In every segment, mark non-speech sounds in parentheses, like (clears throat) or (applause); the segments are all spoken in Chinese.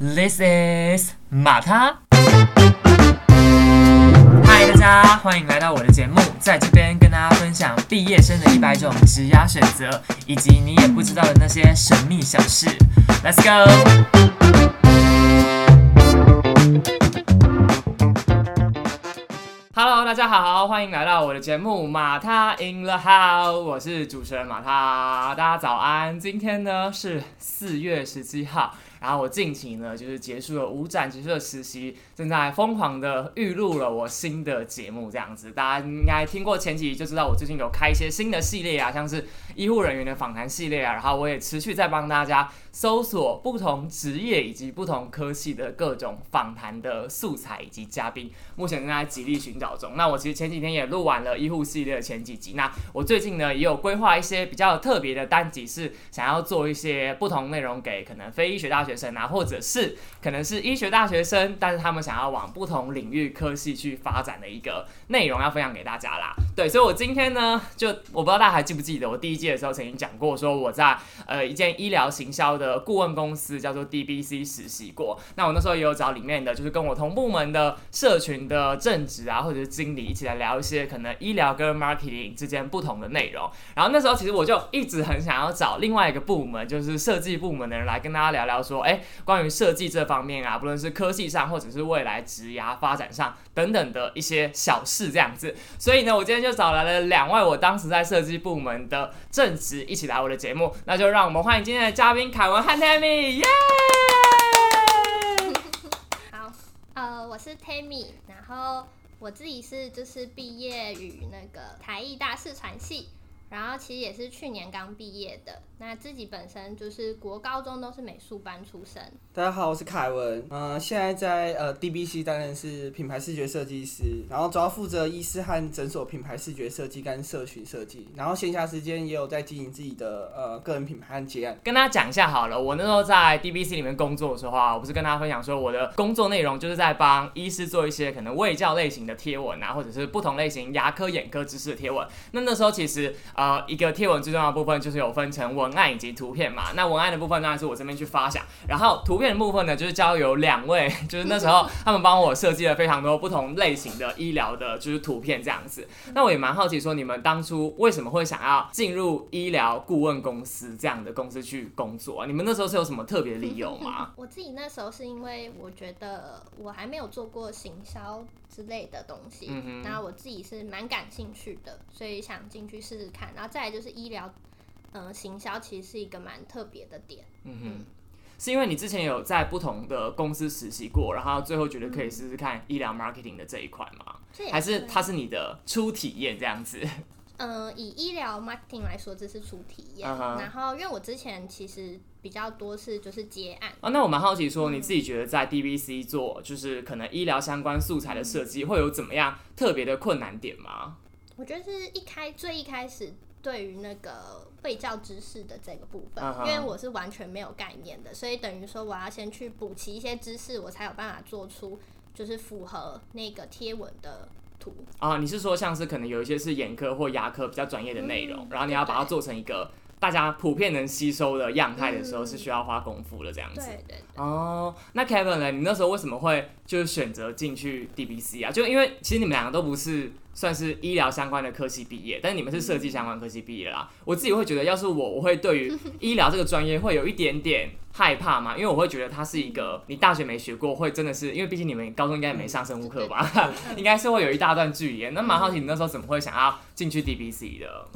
This is 马他。嗨，大家欢迎来到我的节目，在这边跟大家分享毕业生的一百种职涯选择，以及你也不知道的那些神秘小事。Let's go！Hello，大家好，欢迎来到我的节目《马他 in the house》，我是主持人马他，大家早安。今天呢是四月十七号。然后我近期呢，就是结束了五展，结束的实习，正在疯狂的预录了我新的节目，这样子，大家应该听过前几集就知道，我最近有开一些新的系列啊，像是医护人员的访谈系列啊，然后我也持续在帮大家搜索不同职业以及不同科系的各种访谈的素材以及嘉宾，目前正在极力寻找中。那我其实前几天也录完了医护系列的前几集，那我最近呢也有规划一些比较特别的单集，是想要做一些不同内容给可能非医学大学生啊，或者是可能是医学大学生，但是他们想要往不同领域科系去发展的一个内容，要分享给大家啦。对，所以我今天呢，就我不知道大家还记不记得，我第一季的时候曾经讲过，说我在呃一件医疗行销的顾问公司叫做 DBC 实习过。那我那时候也有找里面的，就是跟我同部门的社群的正职啊，或者是经理一起来聊一些可能医疗跟 marketing 之间不同的内容。然后那时候其实我就一直很想要找另外一个部门，就是设计部门的人来跟大家聊聊说，哎。关于设计这方面啊，不论是科技上，或者是未来职涯发展上等等的一些小事这样子，所以呢，我今天就找来了两位我当时在设计部门的正职一起来我的节目，那就让我们欢迎今天的嘉宾卡我们和 Tammy，耶！(laughs) 好，呃，我是 Tammy，然后我自己是就是毕业于那个台艺大视传系。然后其实也是去年刚毕业的，那自己本身就是国高中都是美术班出身。大家好，我是凯文，呃，现在在呃 DBC 担任是品牌视觉设计师，然后主要负责医师和诊所品牌视觉设计跟社群设计，然后闲暇时间也有在经营自己的呃个人品牌和结案。跟大家讲一下好了，我那时候在 DBC 里面工作的时候啊，我不是跟大家分享说我的工作内容就是在帮医师做一些可能卫教类型的贴文啊，或者是不同类型牙科、眼科知识的贴文。那那时候其实。呃，一个贴文最重要的部分就是有分成文案以及图片嘛。那文案的部分当然是我这边去发想，然后图片的部分呢，就是交由两位，(laughs) 就是那时候他们帮我设计了非常多不同类型的医疗的，就是图片这样子。那我也蛮好奇，说你们当初为什么会想要进入医疗顾问公司这样的公司去工作？啊你们那时候是有什么特别理由吗？(laughs) 我自己那时候是因为我觉得我还没有做过行销之类的东西，嗯然后我自己是蛮感兴趣的，所以想进去试试看。然后再来就是医疗，嗯，行销其实是一个蛮特别的点。嗯哼，是因为你之前有在不同的公司实习过，然后最后觉得可以试试看医疗 marketing 的这一块吗？还是它是你的初体验这样子？嗯，(laughs) 以医疗 marketing 来说，这是初体验。然后，因为我之前其实比较多是就是接案。啊，那我蛮好奇，说你自己觉得在 DBC 做就是可能医疗相关素材的设计，会有怎么样特别的困难点吗？我觉得是一开最一开始对于那个被教知识的这个部分，因为我是完全没有概念的，所以等于说我要先去补齐一些知识，我才有办法做出就是符合那个贴文的图。啊，你是说像是可能有一些是眼科或牙科比较专业的内容，然后你要把它做成一个。大家普遍能吸收的样态的时候，是需要花功夫的这样子。对对。哦，那 Kevin 呢？你那时候为什么会就是选择进去 DBC 啊？就因为其实你们两个都不是算是医疗相关的科系毕业，但是你们是设计相关科系毕业啦。我自己会觉得，要是我，我会对于 (laughs) 医疗这个专业会有一点点害怕嘛，因为我会觉得它是一个你大学没学过，会真的是因为毕竟你们高中应该也没上生物课吧，(laughs) 应该是会有一大段距离。那蛮好奇你那时候怎么会想要进去 DBC 的？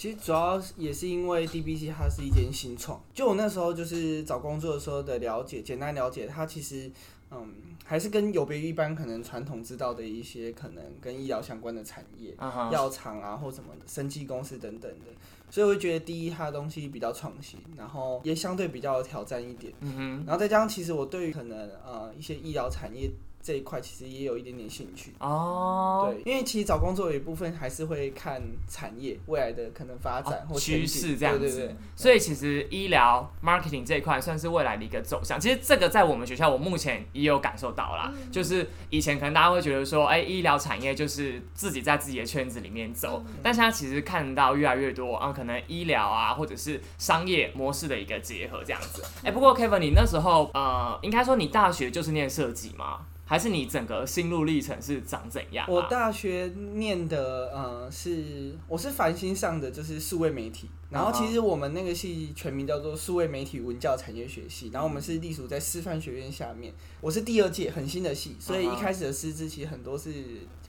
其实主要也是因为 DBC 它是一间新创，就我那时候就是找工作的时候的了解，简单了解它其实，嗯，还是跟有别于一般可能传统知道的一些可能跟医疗相关的产业，药厂啊或什么生技公司等等的，所以我觉得第一它的东西比较创新，然后也相对比较有挑战一点，嗯哼，然后再加上其实我对于可能呃一些医疗产业。这一块其实也有一点点兴趣哦。对，因为其实找工作有一部分还是会看产业未来的可能发展或趋势这样子。对对对。所以其实医疗 marketing 这一块算是未来的一个走向。其实这个在我们学校，我目前也有感受到啦。就是以前可能大家会觉得说，哎，医疗产业就是自己在自己的圈子里面走，但现在其实看到越来越多啊，可能医疗啊，或者是商业模式的一个结合这样子。哎，不过 Kevin，你那时候呃，应该说你大学就是念设计吗？还是你整个心路历程是长怎样？我大学念的呃是我是繁星上的就是数位媒体，然后其实我们那个系全名叫做数位媒体文教产业学系，然后我们是隶属在师范学院下面，我是第二届很新的系，所以一开始的师资其实很多是。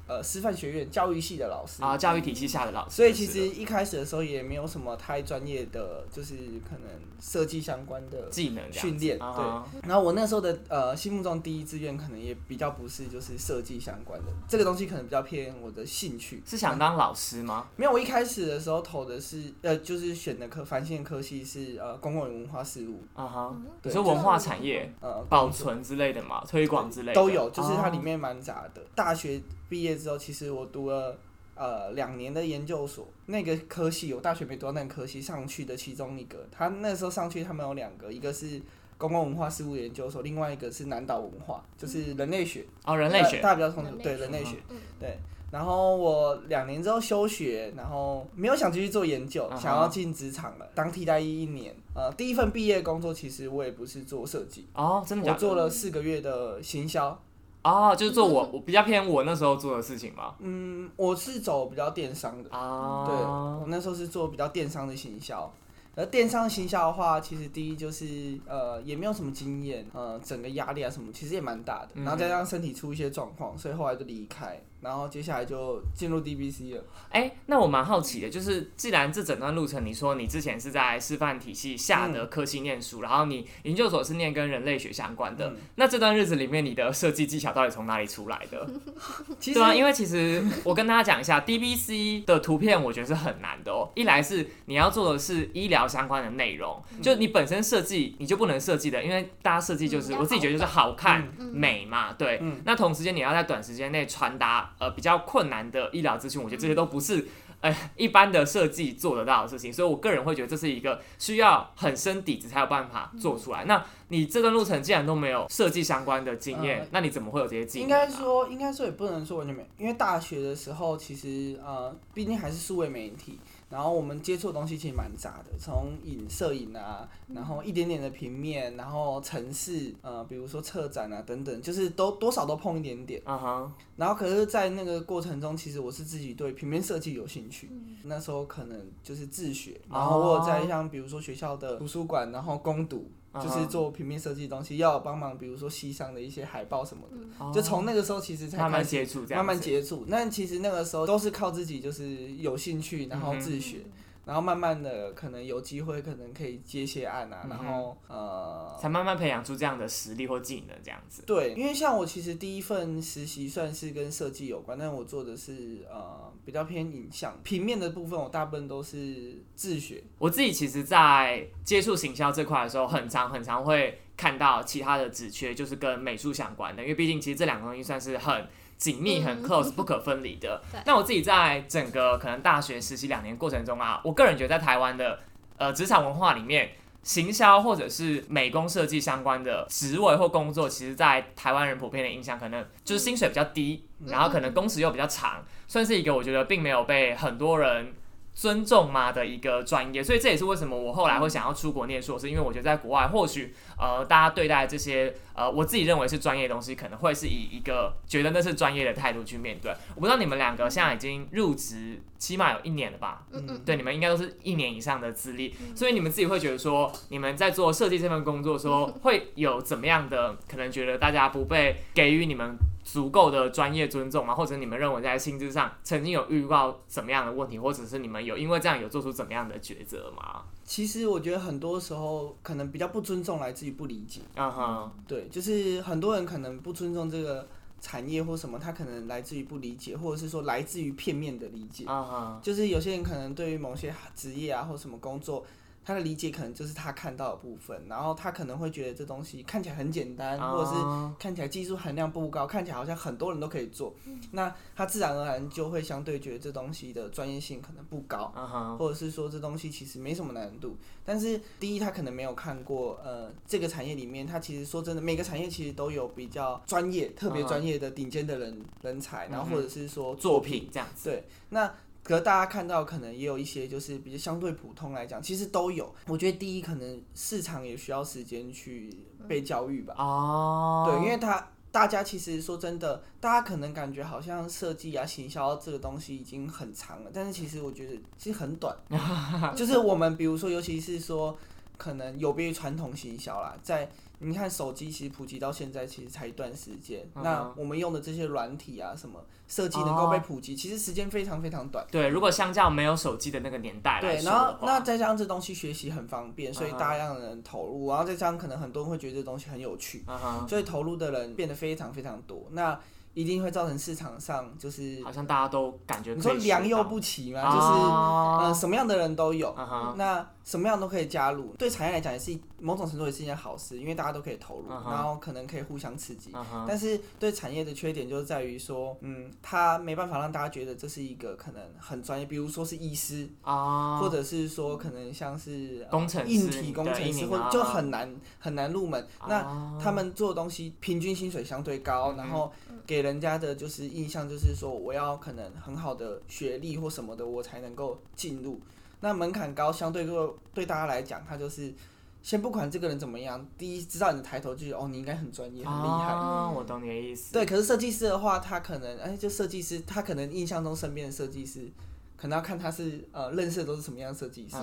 呃，师范学院教育系的老师啊，教育体系下的老师，所以其实一开始的时候也没有什么太专业的，就是可能设计相关的技能训练。对，然后我那时候的呃心目中第一志愿可能也比较不是就是设计相关的，这个东西可能比较偏我的兴趣。是想当老师吗？没有，我一开始的时候投的是呃，就是选的科繁星科系是呃公共文化事务啊哈，你说文化产业呃保存之类的嘛，推广之类的都有，就是它里面蛮杂的。大学。毕业之后，其实我读了呃两年的研究所，那个科系我大学没读到那个科系上去的其中一个，他那时候上去他们有两个，一个是公共文化事务研究所，另外一个是南岛文化，就是人类学哦，人类学大家比较通对人类学对。然后我两年之后休学，然后没有想继续做研究，想要进职场了，当替代役一年。呃，第一份毕业工作其实我也不是做设计哦，真的，我做了四个月的行销。哦，就是做我我比较偏我那时候做的事情嘛。嗯，我是走比较电商的。啊，对，我那时候是做比较电商的行销。而电商行销的话，其实第一就是呃也没有什么经验，呃整个压力啊什么其实也蛮大的，然后再加上身体出一些状况，所以后来就离开。然后接下来就进入 DBC 了。哎，那我蛮好奇的，就是既然这整段路程，你说你之前是在师范体系下的科系念书，然后你研究所是念跟人类学相关的，那这段日子里面，你的设计技巧到底从哪里出来的？(laughs) 对啊，因为其实我跟大家讲一下，DBC 的图片我觉得是很难的哦。一来是你要做的是医疗相关的内容，就你本身设计你就不能设计的，因为大家设计就是我自己觉得就是好看美嘛，对。那同时间你要在短时间内传达。呃，比较困难的医疗资讯，我觉得这些都不是呃一般的设计做得到的事情，所以我个人会觉得这是一个需要很深底子才有办法做出来。那你这段路程既然都没有设计相关的经验，那你怎么会有这些经验？应该说，应该说也不能说完全没，因为大学的时候其实呃，毕竟还是数位媒体。然后我们接触的东西其实蛮杂的，从影摄影啊，然后一点点的平面，然后城市，呃，比如说策展啊等等，就是都多少都碰一点点。啊哈。然后可是，在那个过程中，其实我是自己对平面设计有兴趣。那时候可能就是自学，然后我有在像比如说学校的图书馆，然后攻读。就是做平面设计东西，要帮忙，比如说西上的一些海报什么的，就从那个时候其实才慢慢接触，慢慢接触。那其实那个时候都是靠自己，就是有兴趣，然后自学。然后慢慢的，可能有机会，可能可以接些案啊，然后呃，才慢慢培养出这样的实力或技能这样子。对，因为像我其实第一份实习算是跟设计有关，但我做的是呃比较偏影像平面的部分，我大部分都是自学。我自己其实，在接触行销这块的时候，很常很常会看到其他的职缺，就是跟美术相关的，因为毕竟其实这两个东西算是很。紧密很 close 不可分离的。(laughs) 那我自己在整个可能大学实习两年过程中啊，我个人觉得在台湾的呃职场文化里面，行销或者是美工设计相关的职位或工作，其实，在台湾人普遍的印象，可能就是薪水比较低，然后可能工时又比较长，算是一个我觉得并没有被很多人。尊重嘛的一个专业，所以这也是为什么我后来会想要出国念硕士，因为我觉得在国外或许呃大家对待这些呃我自己认为是专业的东西，可能会是以一个觉得那是专业的态度去面对。我不知道你们两个现在已经入职起码有一年了吧？嗯嗯，对，你们应该都是一年以上的资历，所以你们自己会觉得说你们在做设计这份工作的时候 (laughs) 会有怎么样的可能觉得大家不被给予你们。足够的专业尊重吗？或者你们认为在薪资上曾经有遇到怎么样的问题，或者是你们有因为这样有做出怎么样的抉择吗？其实我觉得很多时候可能比较不尊重来自于不理解。啊哈，对，就是很多人可能不尊重这个产业或什么，他可能来自于不理解，或者是说来自于片面的理解。啊哈，就是有些人可能对于某些职业啊或什么工作。他的理解可能就是他看到的部分，然后他可能会觉得这东西看起来很简单，或者是看起来技术含量不高，看起来好像很多人都可以做，那他自然而然就会相对觉得这东西的专业性可能不高，或者是说这东西其实没什么难度。但是第一，他可能没有看过，呃，这个产业里面，他其实说真的，每个产业其实都有比较专业、特别专业的顶尖的人人才，然后或者是说作品这样子。对，那。可大家看到可能也有一些，就是比较相对普通来讲，其实都有。我觉得第一可能市场也需要时间去被教育吧。哦。对，因为他大家其实说真的，大家可能感觉好像设计啊、行销这个东西已经很长了，但是其实我觉得其实很短。(laughs) 就是我们比如说，尤其是说，可能有别于传统行销啦，在。你看手机其实普及到现在其实才一段时间，那我们用的这些软体啊什么设计能够被普及，其实时间非常非常短。对，如果相较没有手机的那个年代对，然后那再加上这东西学习很方便，所以大量的人投入，然后再加上可能很多人会觉得这东西很有趣，所以投入的人变得非常非常多。那一定会造成市场上就是好像大家都感觉你说良莠不齐嘛，就是呃什么样的人都有，那什么样都可以加入。对产业来讲也是某种程度也是一件好事，因为大家都可以投入，然后可能可以互相刺激。但是对产业的缺点就是在于说，嗯，它没办法让大家觉得这是一个可能很专业，比如说是医师啊，或者是说可能像是工程硬体工程师，或就很难很难入门。那他们做的东西平均薪水相对高，然后给。人家的就是印象，就是说我要可能很好的学历或什么的，我才能够进入。那门槛高，相对对对大家来讲，他就是先不管这个人怎么样，第一知道你的抬头就是哦，你应该很专业很厉害。我懂你的意思。对，可是设计师的话，他可能哎，就设计师，他可能印象中身边的设计师，可能要看他是呃认识的都是什么样的设计师。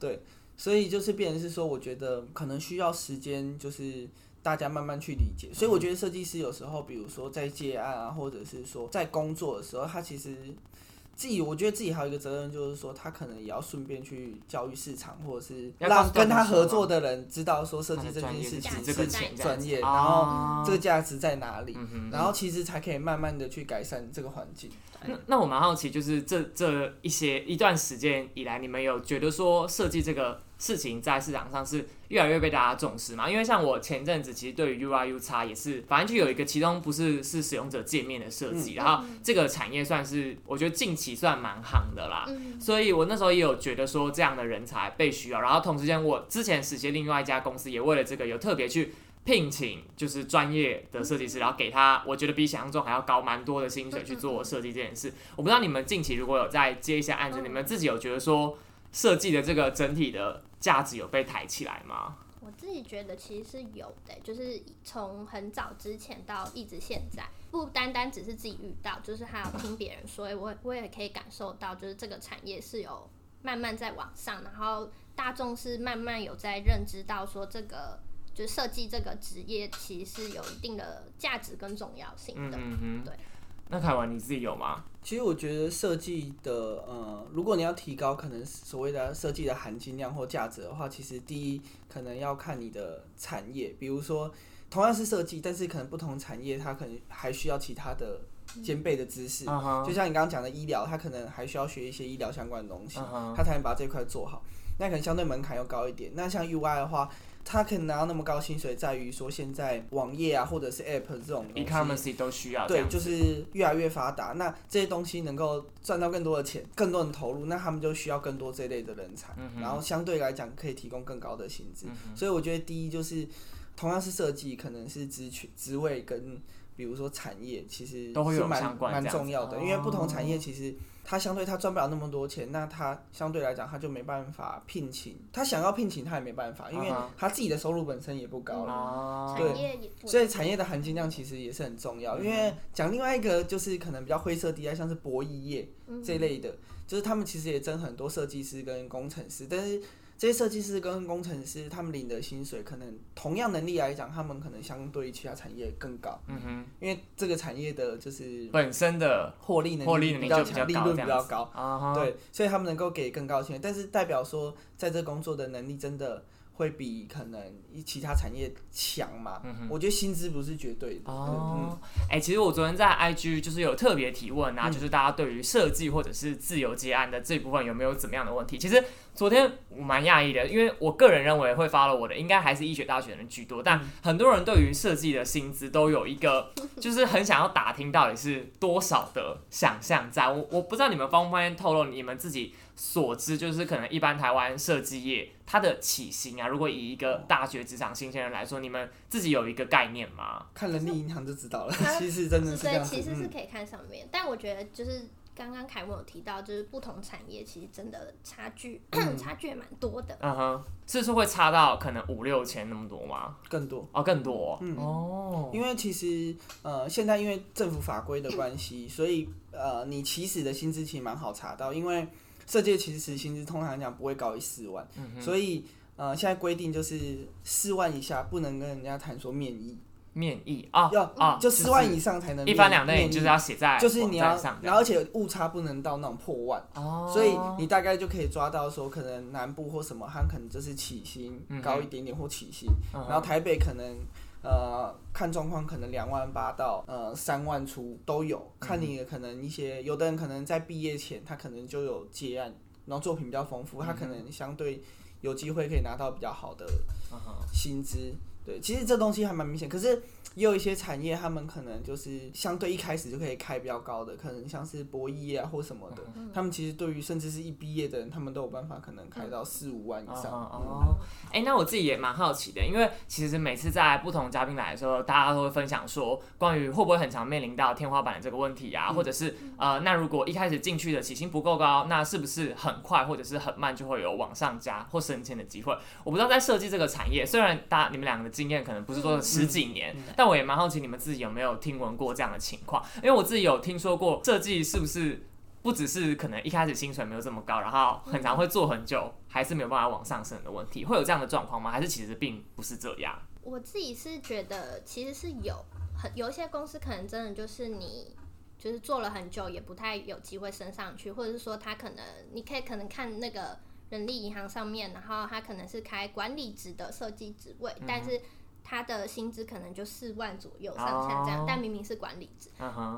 对，所以就是变成是说，我觉得可能需要时间，就是。大家慢慢去理解，所以我觉得设计师有时候，比如说在接案啊，或者是说在工作的时候，他其实自己，我觉得自己还有一个责任，就是说他可能也要顺便去教育市场，或者是让跟他合作的人知道说设计这件事情是专业，然后这个价值在哪里，然后其实才可以慢慢的去改善这个环境。那那我蛮好奇，就是这这一些一段时间以来，你们有觉得说设计这个？事情在市场上是越来越被大家重视嘛？因为像我前阵子其实对于 UI、U 叉也是，反正就有一个其中不是是使用者界面的设计，然后这个产业算是我觉得近期算蛮行的啦。所以我那时候也有觉得说这样的人才被需要，然后同时间我之前实习另外一家公司也为了这个有特别去聘请就是专业的设计师，然后给他我觉得比想象中还要高蛮多的薪水去做设计这件事。我不知道你们近期如果有在接一些案子，你们自己有觉得说设计的这个整体的。价值有被抬起来吗？我自己觉得其实是有的，就是从很早之前到一直现在，不单单只是自己遇到，就是还有听别人说，我我也可以感受到，就是这个产业是有慢慢在往上，然后大众是慢慢有在认知到说，这个就设计这个职业其实是有一定的价值跟重要性的，嗯嗯对。那凯文你自己有吗？其实我觉得设计的，呃，如果你要提高可能所谓的设计的含金量或价值的话，其实第一可能要看你的产业，比如说同样是设计，但是可能不同产业它可能还需要其他的兼备的知识，就像你刚刚讲的医疗，它可能还需要学一些医疗相关的东西，它才能把这块做好，那可能相对门槛又高一点。那像 UI 的话。他可以拿到那么高薪水，在于说现在网页啊，或者是 App 这种，e-commerce 都需要。对，就是越来越发达。那这些东西能够赚到更多的钱，更多人投入，那他们就需要更多这类的人才。然后相对来讲，可以提供更高的薪资。所以我觉得第一就是，同样是设计，可能是职权、职位跟比如说产业，其实都会有蛮蛮重要的，因为不同产业其实。他相对他赚不了那么多钱，那他相对来讲他就没办法聘请，他想要聘请他也没办法，因为他自己的收入本身也不高了。对，所以产业的含金量其实也是很重要。因为讲另外一个就是可能比较灰色地带，像是博弈业这类的，就是他们其实也争很多设计师跟工程师，但是。这些设计师跟工程师，他们领的薪水可能同样能力来讲，他们可能相对于其他产业更高。嗯哼，因为这个产业的就是本身的获利能力比较强，利润比较高。啊对，所以他们能够给更高薪，但是代表说，在这工作的能力真的会比可能其他产业强嘛。我觉得薪资不是绝对的。哦，哎，其实我昨天在 IG 就是有特别提问啊，就是大家对于设计或者是自由接案的这部分有没有怎么样的问题？其实昨天我蛮讶异的，因为我个人认为会发了我的应该还是医学大学的人居多，但很多人对于设计的薪资都有一个 (laughs) 就是很想要打听到底是多少的想象在。我我不知道你们方不方便透露你们自己。所知就是可能一般台湾设计业它的起薪啊，如果以一个大学职场新鲜人来说，你们自己有一个概念吗？看人力银行就知道了。(laughs) 其实真的是对，其实是可以看上面，但我觉得就是刚刚凯文有提到，就是不同产业其实真的差距 (clears throat) 差距也蛮多的。嗯哼，是说会差到可能五六千那么多吗？更多哦，更多。嗯哦，因为其实呃，现在因为政府法规的关系，所以呃，你起始的薪资其实蛮好查到，因为。设计其实薪资通常来讲不会高于四万，所以呃现在规定就是四万以下不能跟人家谈说面议，面议啊要啊就四万以上才能一翻两内就是要写在就是你要然后而且误差不能到那种破万，所以你大概就可以抓到说可能南部或什么它可能就是起薪高一点点或起薪，然后台北可能。呃，看状况，可能两万八到呃三万出都有，看你可能一些，有的人可能在毕业前，他可能就有接案，然后作品比较丰富，他可能相对有机会可以拿到比较好的薪资。对，其实这东西还蛮明显，可是。也有一些产业，他们可能就是相对一开始就可以开比较高的，可能像是博弈啊或什么的，他们其实对于甚至是一毕业的人，他们都有办法可能开到四五万以上。哦，哎，那我自己也蛮好奇的，因为其实每次在不同嘉宾来的时候，大家都会分享说，关于会不会很常面临到天花板的这个问题啊，或者是呃，那如果一开始进去的起薪不够高，那是不是很快或者是很慢就会有往上加或升迁的机会？我不知道在设计这个产业，虽然大你们两个的经验可能不是说十几年，但我也蛮好奇你们自己有没有听闻过这样的情况，因为我自己有听说过设计是不是不只是可能一开始薪水没有这么高，然后很常会做很久还是没有办法往上升的问题，会有这样的状况吗？还是其实并不是这样？我自己是觉得其实是有很有一些公司可能真的就是你就是做了很久也不太有机会升上去，或者是说他可能你可以可能看那个人力银行上面，然后他可能是开管理职的设计职位，但是。他的薪资可能就四万左右上下这样，但明明是管理职。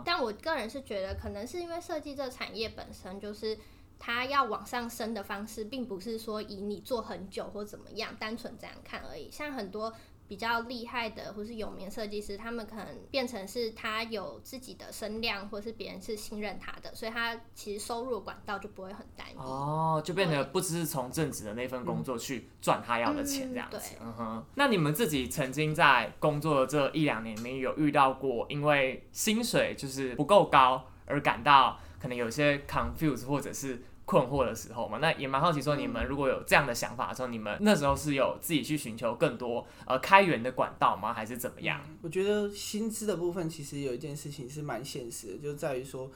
但我个人是觉得，可能是因为设计这个产业本身就是，它要往上升的方式，并不是说以你做很久或怎么样，单纯这样看而已。像很多。比较厉害的或是有名设计师，他们可能变成是他有自己的声量，或是别人是信任他的，所以他其实收入管道就不会很单一。哦，就变得不只是从正职的那份工作去赚他要的钱这样子。嗯哼。那你们自己曾经在工作的这一两年里面有遇到过，因为薪水就是不够高而感到可能有些 confuse 或者是？困惑的时候嘛，那也蛮好奇，说你们如果有这样的想法的时候，你们那时候是有自己去寻求更多呃开源的管道吗？还是怎么样？我觉得薪资的部分其实有一件事情是蛮现实的，就在于说，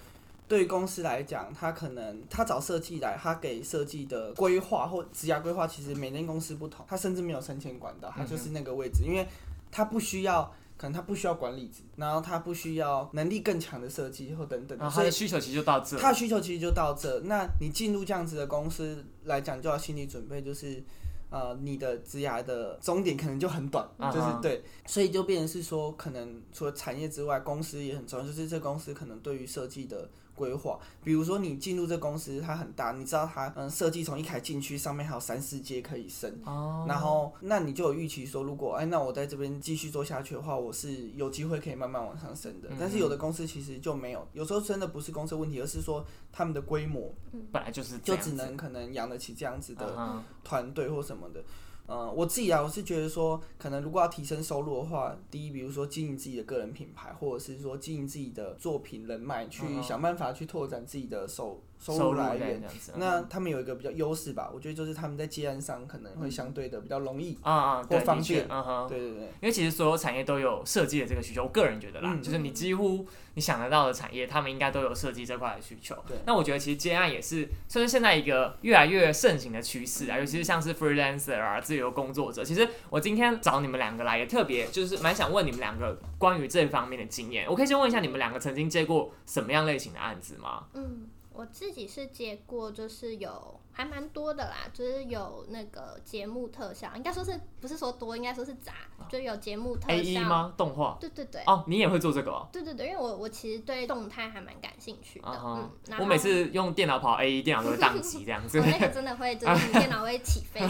对于公司来讲，他可能他找设计来，他给设计的规划或职涯规划，其实每间公司不同，他甚至没有升迁管道，他就是那个位置，因为他不需要。可能他不需要管理职，然后他不需要能力更强的设计或等等，他的需求其实就到这。他的需求其实就到这。那你进入这样子的公司来讲，就要心理准备，就是呃，你的职涯的终点可能就很短，就是对。所以就变成是说，可能除了产业之外，公司也很重要，就是这公司可能对于设计的。规划，比如说你进入这公司，它很大，你知道它嗯设计从一开进去，上面还有三四阶可以升，哦然后那你就有预期说，如果哎那我在这边继续做下去的话，我是有机会可以慢慢往上升的。但是有的公司其实就没有，有时候真的不是公司问题，而是说他们的规模本来就是就只能可能养得起这样子的团队或什么的。嗯，我自己啊，我是觉得说，可能如果要提升收入的话，第一，比如说经营自己的个人品牌，或者是说经营自己的作品人脉，去想办法去拓展自己的收收入来源。那他们有一个比较优势吧，我觉得就是他们在接案上可能会相对的比较容易啊啊，或方便。嗯哼，对对对，因为其实所有产业都有设计的这个需求，我个人觉得啦，就是你几乎。你想得到的产业，他们应该都有设计这块的需求。对，那我觉得其实接案也是，算是现在一个越来越盛行的趋势啊。尤其是像是 freelancer 啊，自由工作者。其实我今天找你们两个来，也特别就是蛮想问你们两个关于这方面的经验。我可以先问一下，你们两个曾经接过什么样类型的案子吗？嗯，我自己是接过，就是有还蛮多的啦，就是有那个节目特效，应该说是不是说多，应该说是杂，就有节目特效。A E 吗？动画？对对对。哦，你也会做这个哦？对对对，因为我我其实对动态还蛮感兴趣的。嗯。我每次用电脑跑 A E，电脑都会宕机这样子。(laughs) 我那个真的会，就是 (laughs) 电脑会起飞。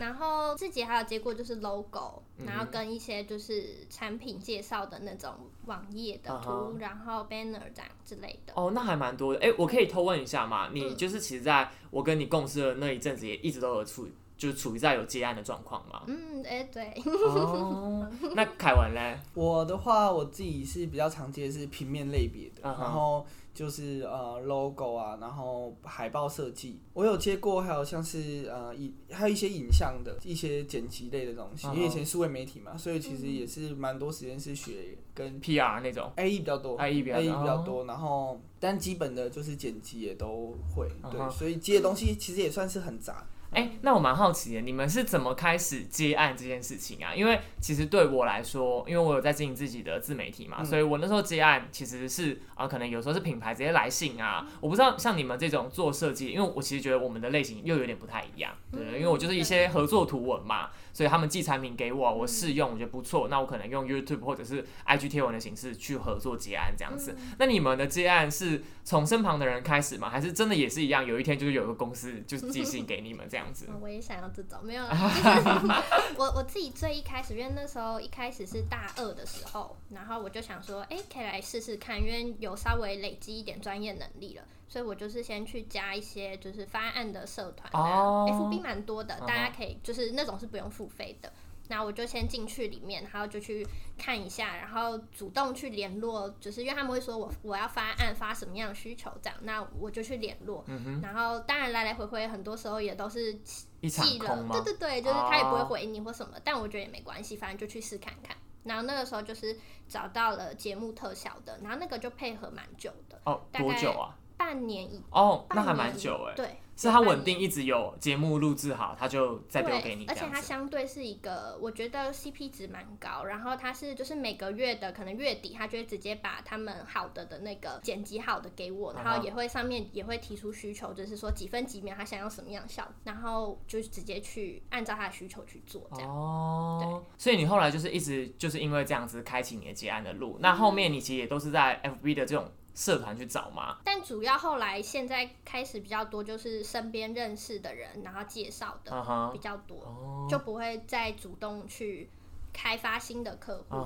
然后自己还有接过就是 logo，然后跟一些就是产品介绍的那种网页的图，然后 banner 这样之类的。哦，那还蛮多的。哎，我可以偷问一下吗？你就是其实在。我跟你共事的那一阵子，也一直都有处，就是处于在有接案的状况嘛。嗯，哎，对。哦，那凯文嘞？我的话，我自己是比较常接是平面类别的，然后。就是呃，logo 啊，然后海报设计，我有接过，还有像是呃，影还有一些影像的一些剪辑类的东西。因为以前数位媒体嘛，所以其实也是蛮多时间是学跟 PR 那种，A E 比较多，A E 比较多，然后但基本的就是剪辑也都会，对，所以接的东西其实也算是很杂。哎，那我蛮好奇的，你们是怎么开始接案这件事情啊？因为其实对我来说，因为我有在经营自己的自媒体嘛，所以我那时候接案其实是啊，可能有时候是品牌直接来信啊。我不知道像你们这种做设计，因为我其实觉得我们的类型又有点不太一样，对，因为我就是一些合作图文嘛。所以他们寄产品给我，我试用，我觉得不错。那我可能用 YouTube 或者是 IG 贴文的形式去合作接案这样子。那你们的接案是从身旁的人开始吗？还是真的也是一样？有一天就是有个公司就是寄信给你们这样子？(laughs) 我也想要这种，没有。(laughs) (laughs) 我我自己最一开始，因为那时候一开始是大二的时候，然后我就想说，哎，可以来试试看，因为有稍微累积一点专业能力了。所以我就是先去加一些就是发案的社团，FB 蛮多的，大家可以就是那种是不用付费的。那我就先进去里面，然后就去看一下，然后主动去联络，就是因为他们会说我我要发案发什么样的需求这样，那我就去联络。然后当然来来回回很多时候也都是寄了，对对对，就是他也不会回你或什么，但我觉得也没关系，反正就去试看看。然后那个时候就是找到了节目特效的，然后那个就配合蛮久的。哦，多久啊？半年以哦，那还蛮久哎。对，是他稳定一直有节目录制好，他就再丢给你。而且它相对是一个，我觉得 CP 值蛮高。然后它是就是每个月的可能月底，他就会直接把他们好的的那个剪辑好的给我，然后也会上面也会提出需求，就是说几分几秒他想要什么样效果，然后就直接去按照他的需求去做这样。哦，对。所以你后来就是一直就是因为这样子开启你的结案的路。那后面你其实也都是在 FB 的这种。社团去找吗？但主要后来现在开始比较多，就是身边认识的人，然后介绍的比较多，就不会再主动去开发新的客户。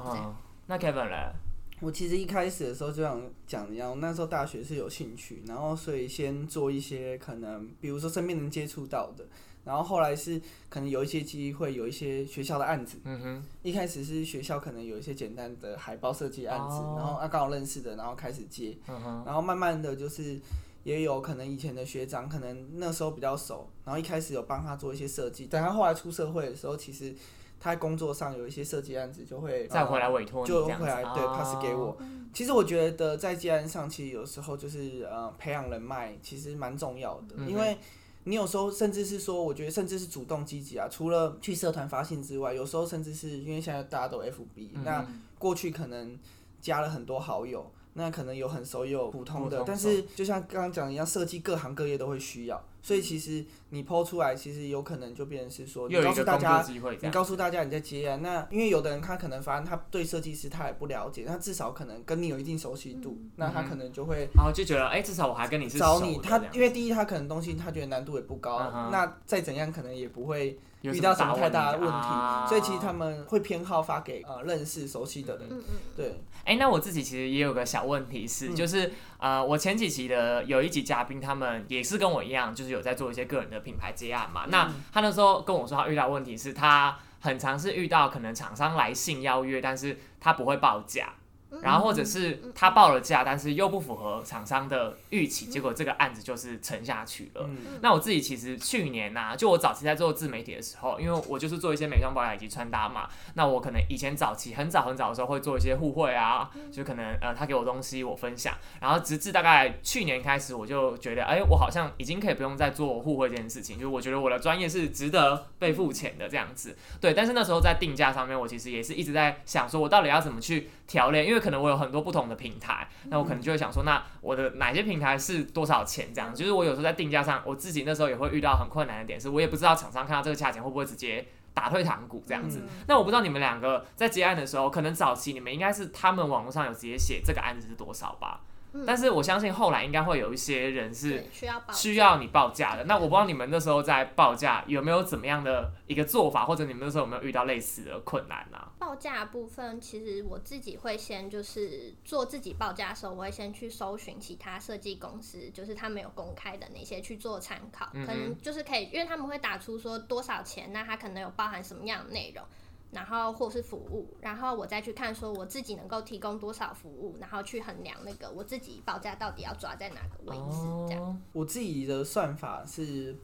那 Kevin 呢？我其实一开始的时候就想讲一样，那时候大学是有兴趣，然后所以先做一些可能，比如说身边能接触到的。然后后来是可能有一些机会，有一些学校的案子。嗯哼。一开始是学校可能有一些简单的海报设计案子，然后啊刚好认识的，然后开始接。嗯哼。然后慢慢的就是也有可能以前的学长，可能那时候比较熟，然后一开始有帮他做一些设计。等他后来出社会的时候，其实他在工作上有一些设计案子，就会再回来委托就回来对 pass 给我。其实我觉得在接案上，其实有时候就是呃培养人脉，其实蛮重要的，因为。你有时候甚至是说，我觉得甚至是主动积极啊，除了去社团发信之外，有时候甚至是因为现在大家都 FB，那过去可能加了很多好友，那可能有很熟也有普通的，但是就像刚刚讲一样，设计各行各业都会需要。所以其实你抛出来，其实有可能就变成是说，你告诉大家，你告诉大家你在接案。那因为有的人他可能发现他对设计师他也不了解，他至少可能跟你有一定熟悉度，那他可能就会，然后就觉得，哎，至少我还跟你是找你。他因为第一他可能东西他觉得难度也不高，那再怎样可能也不会遇到什么太大的问题。所以其实他们会偏好发给呃认识熟悉的人。对。哎，那我自己其实也有个小问题是，就是呃，我前几期的有一集嘉宾他们也是跟我一样，就是。有在做一些个人的品牌接案嘛？那他那时候跟我说，他遇到问题是他很常是遇到可能厂商来信邀约，但是他不会报价。然后或者是他报了价，但是又不符合厂商的预期，结果这个案子就是沉下去了。那我自己其实去年呐，就我早期在做自媒体的时候，因为我就是做一些美妆保养以及穿搭嘛，那我可能以前早期很早很早的时候会做一些互惠啊，就可能呃他给我东西我分享，然后直至大概去年开始，我就觉得哎，我好像已经可以不用再做互惠这件事情，就是我觉得我的专业是值得被付钱的这样子。对，但是那时候在定价上面，我其实也是一直在想说，我到底要怎么去。条列，因为可能我有很多不同的平台，那我可能就会想说，那我的哪些平台是多少钱这样？就是我有时候在定价上，我自己那时候也会遇到很困难的点，是我也不知道厂商看到这个价钱会不会直接打退堂鼓这样子。那我不知道你们两个在接案的时候，可能早期你们应该是他们网络上有直接写这个案子是多少吧？但是我相信后来应该会有一些人是需要需要你报价的。那我不知道你们那时候在报价有没有怎么样的一个做法，或者你们那时候有没有遇到类似的困难呢？报价部分，其实我自己会先就是做自己报价的时候，我会先去搜寻其他设计公司，就是他们有公开的那些去做参考，可能就是可以，因为他们会打出说多少钱，那它可能有包含什么样的内容。然后或是服务，然后我再去看说我自己能够提供多少服务，然后去衡量那个我自己报价到底要抓在哪个位置。这样，我自己的算法是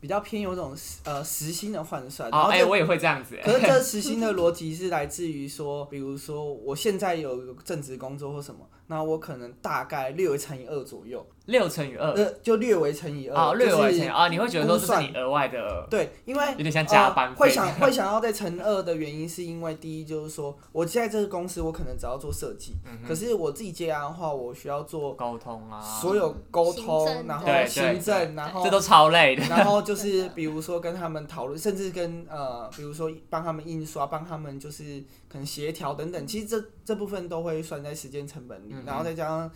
比较偏有种呃时薪的换算。哦，哎，我也会这样子。可是这 (laughs) 时薪的逻辑是来自于说，比如说我现在有正职工作或什么，那我可能大概略乘以二左右。六乘以二，呃，就略为乘以二，哦，略为乘以二，你会觉得说这是你额外的，对，因为有点像加班会想会想要再乘二的原因，是因为第一就是说，我现在这个公司，我可能只要做设计，可是我自己接案的话，我需要做沟通啊，所有沟通，然后行政，然后这都超累的，然后就 (laughs) 是比如说跟他们讨论，甚至跟呃，比如说帮他们印刷，帮他们就是可能协调等等，其实这这部分都会算在时间成本里，然后再加上。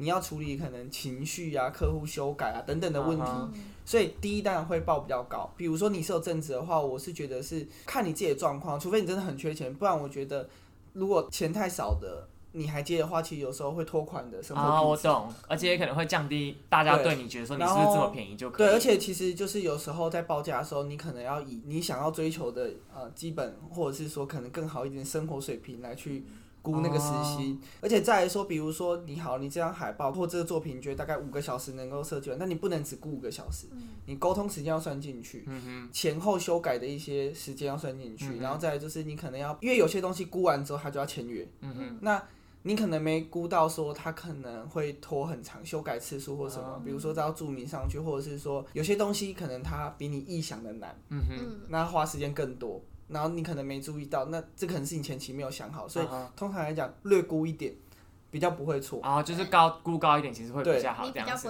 你要处理可能情绪啊、客户修改啊等等的问题，所以第一当然会报比较高。比如说你是有正职的话，我是觉得是看你自己的状况，除非你真的很缺钱，不然我觉得如果钱太少的你还接的话，其实有时候会拖款的生活啊，我懂，而且也可能会降低大家对你觉得说你是不是这么便宜就可以。对，而且其实就是有时候在报价的时候，你可能要以你想要追求的呃基本或者是说可能更好一点生活水平来去。估那个时薪，而且再来说，比如说你好，你这张海报或这个作品，你觉得大概五个小时能够设计完，那你不能只估五个小时，你沟通时间要算进去，前后修改的一些时间要算进去，然后再来就是你可能要，因为有些东西估完之后他就要签约，嗯那你可能没估到说他可能会拖很长，修改次数或什么，比如说要注明上去，或者是说有些东西可能他比你意想的难，嗯那花时间更多。然后你可能没注意到，那这可能是你前期没有想好，所以通常来讲略估一点，比较不会错。啊，就是高估高一点，其实会比较好，这样子。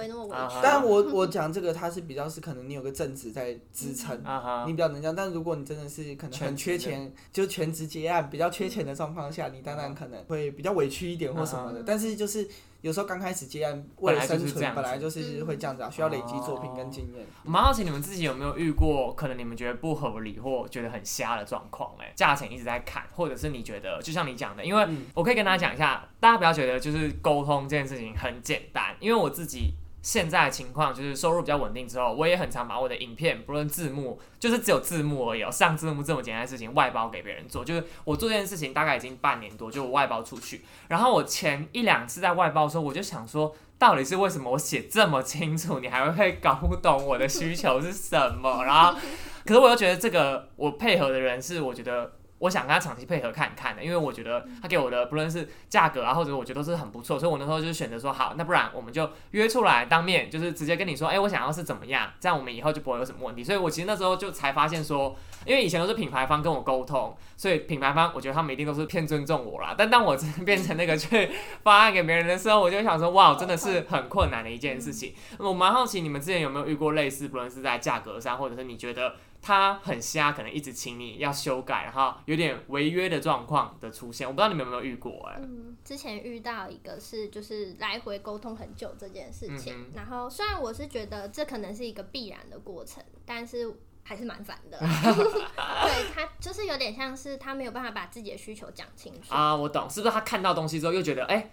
但我我讲这个，它是比较是可能你有个正职在支撑，你比较能这样。但如果你真的是可能很缺钱，就全职接案，比较缺钱的状况下，你当然可能会比较委屈一点或什么的。但是就是。有时候刚开始接案，为了生存，本来就是会这样子啊，需要累积作品跟经验。我蛮好奇你们自己有没有遇过，可能你们觉得不合理或觉得很瞎的状况？哎，价钱一直在砍，或者是你觉得，就像你讲的，因为我可以跟大家讲一下，大家不要觉得就是沟通这件事情很简单，因为我自己。现在情况就是收入比较稳定之后，我也很常把我的影片，不论字幕，就是只有字幕而已，上字幕这么简单的事情外包给别人做。就是我做这件事情大概已经半年多，就外包出去。然后我前一两次在外包的时候，我就想说，到底是为什么我写这么清楚，你还会搞不懂我的需求是什么？然后，可是我又觉得这个我配合的人是我觉得。我想跟他长期配合看看的，因为我觉得他给我的不论是价格啊，或者我觉得都是很不错，所以我那时候就选择说好，那不然我们就约出来当面，就是直接跟你说，哎，我想要是怎么样，这样我们以后就不会有什么问题。所以我其实那时候就才发现说，因为以前都是品牌方跟我沟通，所以品牌方我觉得他们一定都是偏尊重我啦。但当我 (laughs) 真的变成那个去发案给别人的时候，我就想说，哇，真的是很困难的一件事情。我蛮好奇你们之前有没有遇过类似，不论是在价格上，或者是你觉得。他很瞎，可能一直请你要修改，然后有点违约的状况的出现，我不知道你们有没有遇过哎。嗯，之前遇到一个是就是来回沟通很久这件事情，然后虽然我是觉得这可能是一个必然的过程，但是还是蛮烦的。(laughs) 对他就是有点像是他没有办法把自己的需求讲清楚啊，我懂，是不是他看到东西之后又觉得哎？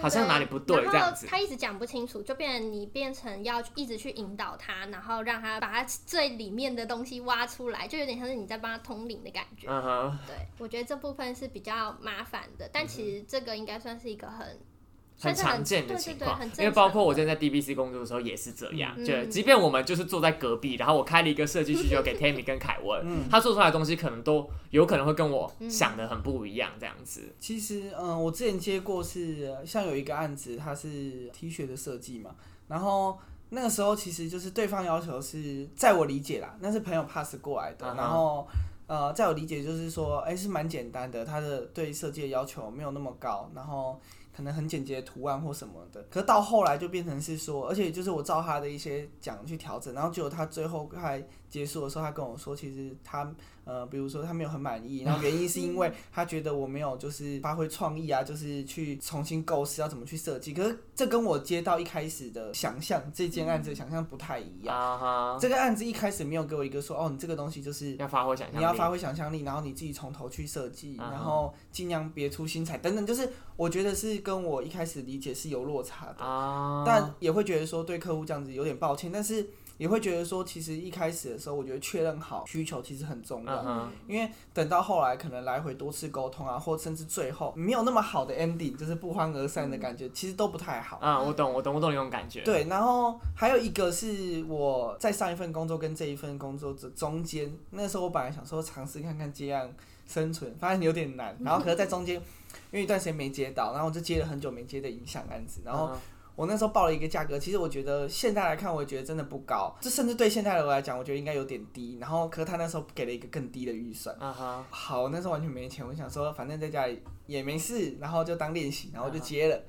好像哪里不对这样子，他一直讲不清楚，就变成你变成要一直去引导他，然后让他把他最里面的东西挖出来，就有点像是你在帮他通灵的感觉。嗯哼，对我觉得这部分是比较麻烦的，但其实这个应该算是一个很。很常见的情况，因为包括我之前在 DBC 工作的时候也是这样，就即便我们就是坐在隔壁，然后我开了一个设计需求给 (laughs) Tammy 跟凯文，他做出来的东西可能都有可能会跟我想的很不一样，这样子。其实，嗯，我之前接过是像有一个案子，它是 T 恤的设计嘛，然后那个时候其实就是对方要求是在我理解啦，那是朋友 pass 过来的，然后呃，在我理解就是说，哎、是蛮简单的，他的对设计的要求没有那么高，然后可能很简洁的图案或什么的。可是到后来就变成是说，而且就是我照他的一些讲去调整，然后结果他最后快结束的时候，他跟我说，其实他呃，比如说他没有很满意，然后原因是因为 (laughs) 他觉得我没有就是发挥创意啊，就是去重新构思要怎么去设计。可是这跟我接到一开始的想象，这件案子的想象不太一样。这个案子一开始没有给我一个说，哦，你这个东西就是要发挥想象，你要发挥想象力，然后你自己从头去设计，嗯然后尽量别出心裁等等，就是我觉得是跟我一开始理解是有落差的，啊，但也会觉得说对客户这样子有点抱歉，但是也会觉得说，其实一开始的时候，我觉得确认好需求其实很重要，因为等到后来可能来回多次沟通啊，或甚至最后没有那么好的 ending，就是不欢而散的感觉，其实都不太好。嗯，我懂，我懂，我懂那种感觉，对，然后还有一个是我在上一份工作跟这一份工作这中间，那时候我本来想说尝试看看接案生存，发现有点难。然后可是在中间，因为一段时间没接到，然后我就接了很久没接的影响案子。然后嗯我那时候报了一个价格，其实我觉得现在来看，我觉得真的不高，这甚至对现在的我来讲，我觉得应该有点低。然后可是他那时候给了一个更低的预算。嗯哼，好，那时候完全没钱，我想说反正在家里也没事，然后就当练习，然后就接了，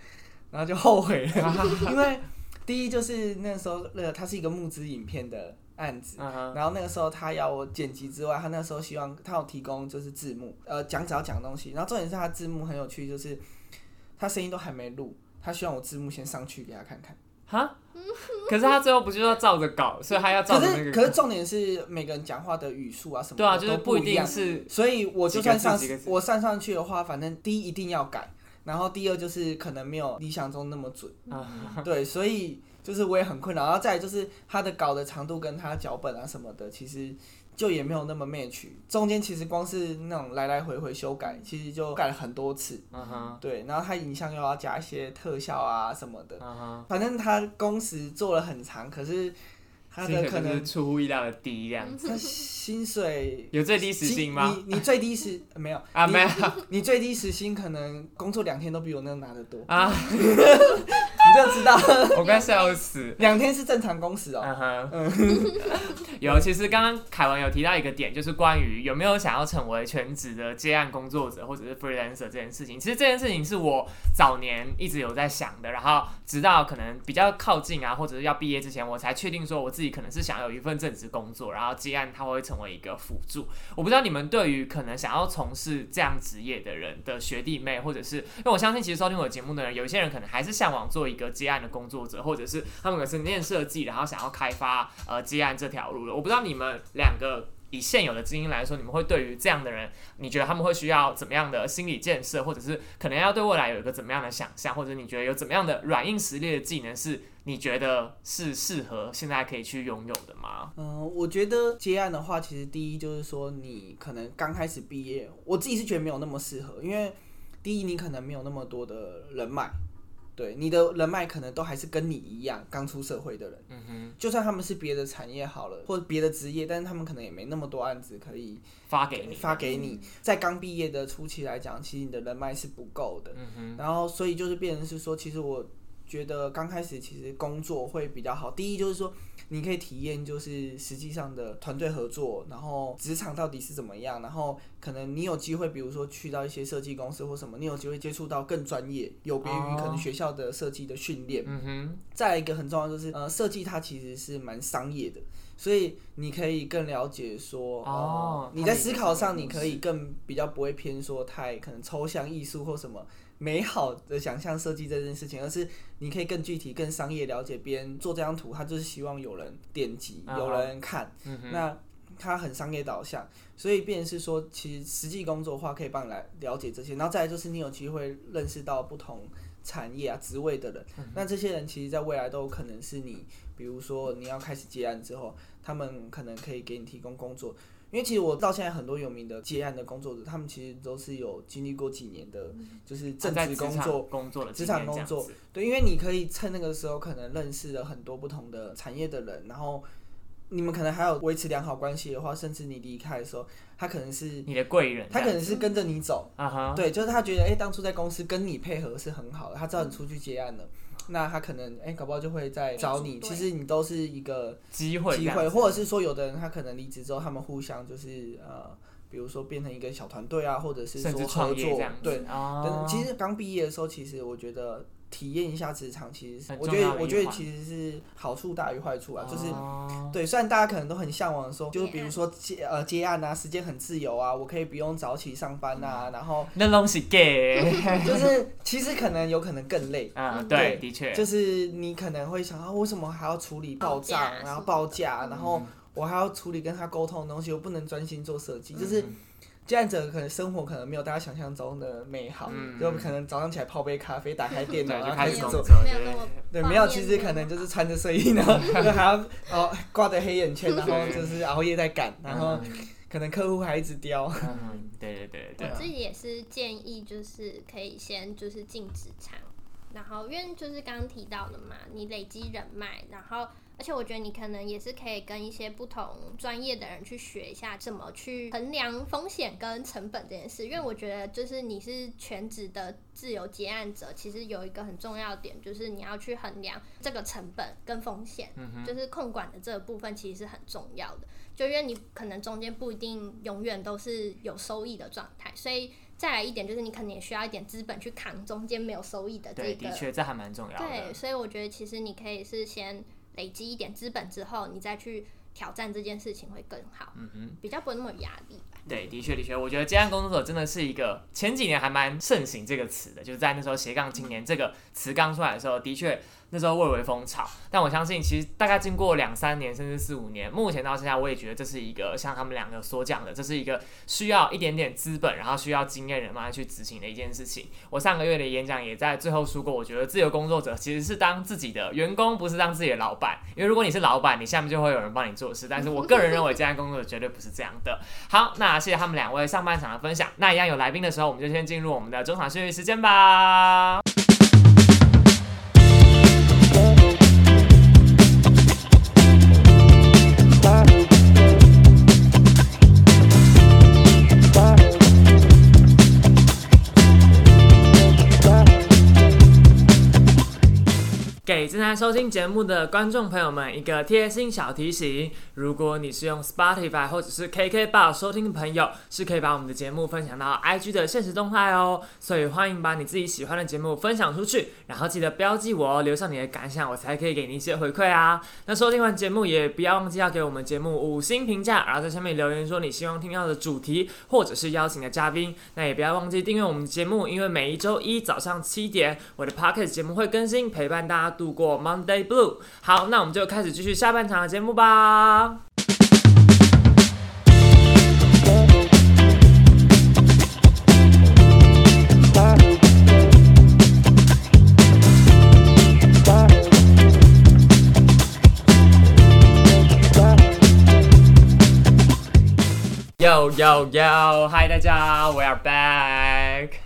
然后就后悔了，因为第一就是那时候呃，它是一个募资影片的案子。然后那个时候他要我剪辑之外，他那时候希望他有提供就是字幕，呃，讲只要讲东西。然后重点是他字幕很有趣，就是他声音都还没录，他希望我字幕先上去给他看看。哈，(laughs) 可是他最后不就要照着稿，所以他要照着那个，是可是重点是每个人讲话的语速啊什么的对啊，就是都不一定样是所以我就算上我上上去的话，反正第一一定要改，然后第二就是可能没有理想中那么准，(laughs) 啊。对，所以就是我也很困扰。然后再来就是他的稿的长度跟他脚本啊什么的，其实就也没有那么 match。中间其实光是那种来来回回修改，其实就改了很多次。嗯哼，对，然后他影像又要加一些特效啊什么的，嗯哼，反正他工时做了很长，可是他的可可能出乎意料的低这样，他薪水有最低时薪吗？你你最低时呃 (laughs) 没有。啊，没有。你最低时薪可能工作两天都比我那个拿的多，啊，你 (laughs) 就知道 (laughs) 我快笑死。两天是正常工时哦。嗯哼，(laughs) 有，其实刚刚凯文有提到一个点，就是关于有没有想要成为全职的接案工作者或者是 freelancer 这件事情。其实这件事情是我早年一直有在想的，然后直到可能比较靠近啊，或者是要毕业之前，我才确定说我自己可能是想有一份正职工作，然后接案它会成为一个辅助。我不知道你们对于可能想要从事这样职业的人的学弟妹，或者是因为我相信其实收听我节目的人，有一些人可能还是向往做一个接案的工作者，或者是他们可是念设计，然后想要开发呃接案这条路的。我不知道你们两个。以现有的经验来说，你们会对于这样的人，你觉得他们会需要怎么样的心理建设，或者是可能要对未来有一个怎么样的想象，或者你觉得有怎么样的软硬实力的技能是你觉得是适合现在可以去拥有的吗？嗯、我觉得接案的话，其实第一就是说你可能刚开始毕业，我自己是觉得没有那么适合，因为第一你可能没有那么多的人脉，对，你的人脉可能都还是跟你一样刚出社会的人，嗯哼，就算他们是别的产业好了，或者别的职业，但是他们可能也没那么多案子可以发给你，发给你。在刚毕业的初期来讲，其实你的人脉是不够的。嗯哼，然后，所以就是变成是说，其实我觉得刚开始其实工作会比较好。第一就是说，你可以体验就是实际上的团队合作，然后职场到底是怎么样，然后可能你有机会，比如说去到一些设计公司或什么，你有机会接触到更专业，有别于可能学校的设计的训练。嗯哼，再一个很重要就是，呃，设计它其实是蛮商业的，所以你可以更了解说，哦呃你在思考上你可以更比较不会偏说太可能抽象艺术或什么美好的想象设计这件事情，而是你可以更具体、更商业了解别人做这张图，他就是希望有人点击、啊有人看，嗯，那他很商业导向，所以便是说，其实实际工作的话可以帮你来了解这些，然后再来就是你有机会认识到不同产业啊职位的人，那这些人其实在未来都有可能是你，比如说你要开始接案之后，他们可能可以给你提供工作。因为其实我到现在很多有名的接案的工作者，他们其实都是有经历过几年的，就是正在职工作，工作的职场工作对，因为你可以趁那个时候可能认识了很多不同的产业的人，然后你们可能还有维持良好关系的话，甚至你离开的时候，他可能是你的贵人他，可能是跟着你走，啊哈，对，就是他觉得哎、诶当初在公司跟你配合是很好的，他知道你出去接案了，那他可能哎、诶搞不好就会再找你。其实你都是一个机会机会，或者是说有的人他可能离职之后，他们互相就是呃。比比如说变成一个小团队啊，或者是说合作对。哦但其实刚毕业的时候，其实我觉得体验一下职场，其实是我觉得我觉得其实是好处大于坏处啊，就是。哦。对，虽然大家可能都很向往说，就是比如说接呃接案啊，时间很自由啊，我可以不用早起上班啊，然后那东西 gay，(laughs) 就是其实可能有可能更累，啊，对对，的确，就是你可能会想啊，为什么还要处理报账然后报价，然后嗯我还要处理跟他沟通的东西，我不能专心做设计，就是嗯接案者可能生活可能没有大家想象中的美好，嗯就可能早上起来泡杯咖啡，打开电脑，然就开后开始做。始工作，没有那么对，没有，其实可能就是穿着睡衣，(laughs) 然后就还要哦挂着黑眼圈，然后就是熬夜在赶，然后可能客户还一直刁。嗯，对对对对我自己也是建议，就是可以先就是进职场，然后因为就是刚刚提到的嘛，你累积人脉，然后而且我觉得你可能也是可以跟一些不同专业的人去学一下怎么去衡量风险跟成本这件事，因为我觉得就是你是全职的自由结案者，其实有一个很重要的点就是你要去衡量这个成本跟风险，就是控管的这个部分其实是很重要的。就因为你可能中间不一定永远都是有收益的状态，所以再来一点就是你可能也需要一点资本去扛中间没有收益的这对，个的确，这还蛮重要的对，所以我觉得其实你可以是先累积一点资本之后，你再去挑战这件事情会更好，嗯哼。比较不会那么有压力吧。对，的确的确，我觉得接案工作者真的是一个前几年还蛮盛行这个词的，就是在那时候斜杠青年这个词刚出来的时候，的确那时候蔚为风潮。但我相信，其实大概经过两三年甚至四五年，目前到现在，我也觉得这是一个像他们两个所讲的，这是一个需要一点点资本，然后需要经验人脉去执行的一件事情。我上个月的演讲也在最后说过，我觉得自由工作者其实是当自己的员工，不是当自己的老板。因为如果你是老板，你下面就会有人帮你做事。但是我个人认为，这样工作绝对不是这样的。好，那谢谢他们两位上半场的分享。那一样有来宾的时候，我们就先进入我们的中场休息时间吧。给正在收听节目的观众朋友们一个贴心小提醒：如果你是用 Spotify 或者是 KK Bar 收听的朋友，是可以把我们的节目分享到 IG 的现实动态哦。所以欢迎把你自己喜欢的节目分享出去，然后记得标记我哦，留下你的感想，我才可以给你一些回馈啊。那收听完节目也不要忘记要给我们节目五星评价，然后在下面留言说你希望听到的主题或者是邀请的嘉宾。那也不要忘记订阅我们的节目，因为每一周一早上七点，我的 Podcast 节目会更新，陪伴大家度度过 Monday Blue。好，那我们就开始继续下半场的节目吧。Yo yo yo！嗨，大家，We are back。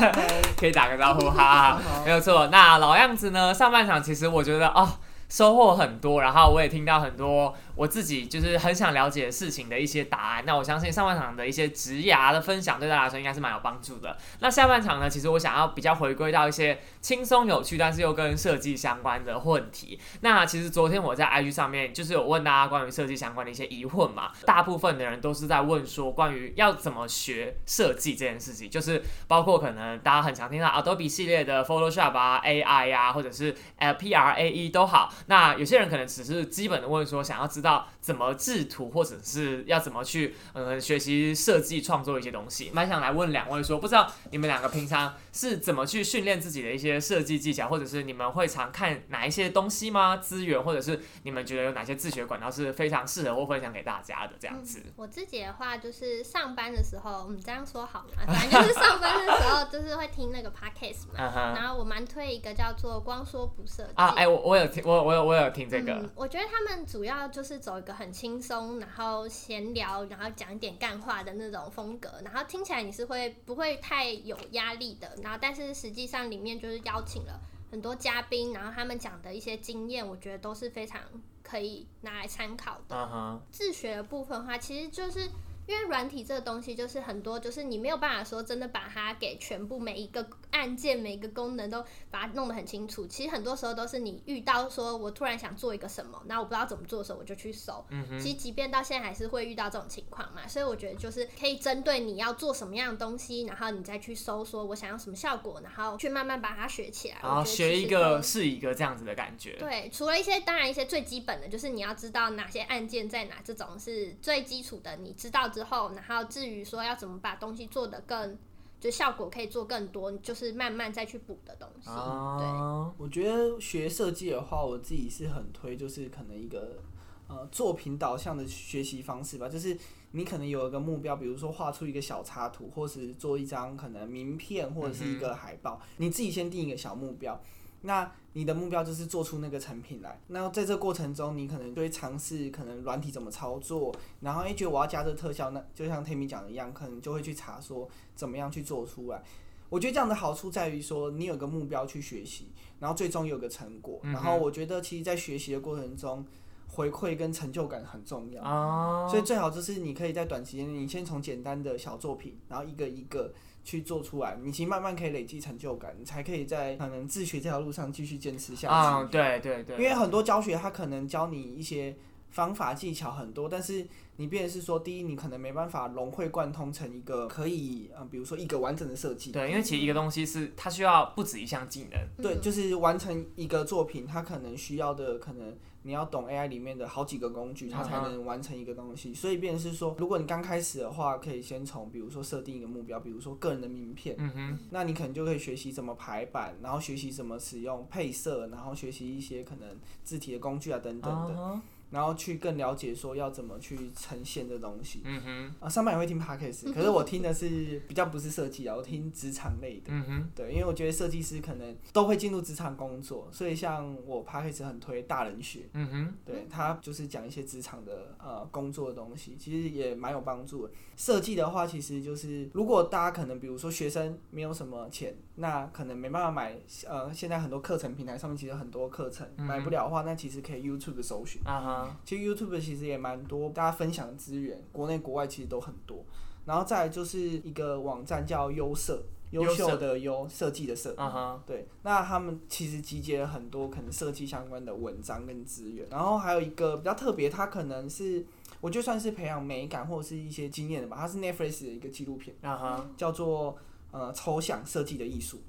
耶、可以打个招呼 (laughs) 哈，没有错。那老样子呢？上半场其实我觉得哦，收获很多，然后我也听到很多我自己就是很想了解事情的一些答案。那我相信上半场的一些职涯的分享对大家来说应该是蛮有帮助的。那下半场呢，其实我想要比较回归到一些轻松有趣，但是又跟设计相关的问题。那其实昨天我在 IG 上面就是有问大家关于设计相关的一些疑问嘛，大部分的人都是在问说关于要怎么学设计这件事情，就是包括可能大家很常听到 Adobe 系列的 Photoshop 啊、AI 啊，或者是 LPRAE 都好。那有些人可能只是基本的问说，想要知道怎么制图，或者是要怎么去呃学习设计创作一些东西。蛮想来问两位说，不知道你们两个平常是怎么去训练自己的一些设计技巧，或者是你们会常看哪一些东西吗？资源，或者是你们觉得有哪些自学管道是非常适合或分享给大家的这样子？我自己的话就是上班的时候，嗯，这样说好吗？反正就是上班的时候，就是会听那个 podcast 嘛。然后我蛮推一个叫做“光说不设计”啊，哎、我我有听，我我有我有听这个，嗯，我觉得他们主要就是走一个很轻松，然后闲聊，然后讲一点干话的那种风格，然后听起来你是会不会太有压力的？然后但是实际上里面就是邀请了很多嘉宾，然后他们讲的一些经验，我觉得都是非常可以拿来参考的。自学的部分的话，其实就是因为软体这个东西，就是很多，就是你没有办法说真的把它给全部每一个按键、每一个功能都把它弄得很清楚。其实很多时候都是你遇到说我突然想做一个什么，那我不知道怎么做的时候，我就去搜。嗯其实即便到现在还是会遇到这种情况嘛，所以我觉得就是可以针对你要做什么样的东西，然后你再去搜，说我想要什么效果，然后去慢慢把它学起来。然后学一个是一个这样子的感觉。对，除了一些当然一些最基本的，就是你要知道哪些按键在哪，这种是最基础的。你知道之后，然后至于说要怎么把东西做得更，就效果可以做更多，就是慢慢再去补的东西。对，我觉得学设计的话，我自己是很推，就是可能一个呃作品导向的学习方式吧。就是你可能有一个目标，比如说画出一个小插图，或是做一张可能名片或者是一个海报，你自己先定一个小目标。那你的目标就是做出那个成品来。那在这过程中，你可能就会尝试可能软体怎么操作，然后诶觉得我要加这特效，那就像 Tammy 讲的一样，可能就会去查说怎么样去做出来。我觉得这样的好处在于说，你有个目标去学习，然后最终有个成果。然后我觉得其实，在学习的过程中，回馈跟成就感很重要。所以最好就是你可以在短时间内，你先从简单的小作品，然后一个一个。去做出来，你其实慢慢可以累积成就感，你才可以在可能自学这条路上继续坚持下去。啊，对对对。因为很多教学，他可能教你一些方法技巧很多，但是你变是说，第一，你可能没办法融会贯通成一个可以，呃，比如说一个完整的设计。对，因为其实一个东西是它需要不止一项技能。对，就是完成一个作品，它可能需要的可能。你要懂 AI 里面的好几个工具，它才能完成一个东西。所以，便是说，如果你刚开始的话，可以先从比如说设定一个目标，比如说个人的名片，那你可能就可以学习怎么排版，然后学习怎么使用配色，然后学习一些可能字体的工具啊等等的。然后去更了解说要怎么去呈现这东西。嗯哼。啊，上班也会听 podcast，可是我听的是比较不是设计啊，我听职场类的。嗯哼。对，因为我觉得设计师可能都会进入职场工作，所以像我 podcast 很推大人学。嗯哼。对他就是讲一些职场的呃工作的东西，其实也蛮有帮助的。设计的话，其实就是如果大家可能比如说学生没有什么钱，那可能没办法买呃现在很多课程平台上面其实很多课程买不了的话，那其实可以 YouTube 搜寻。啊哈。其实 YouTube 其实也蛮多，大家分享的资源，国内国外其实都很多。然后再就是一个网站叫优设，优秀的优，设计的设。对，那他们其实集结了很多可能设计相关的文章跟资源。然后还有一个比较特别，它可能是我觉得算是培养美感或者是一些经验的吧。它是 Netflix 的一个纪录片，叫做呃抽象设计的艺术。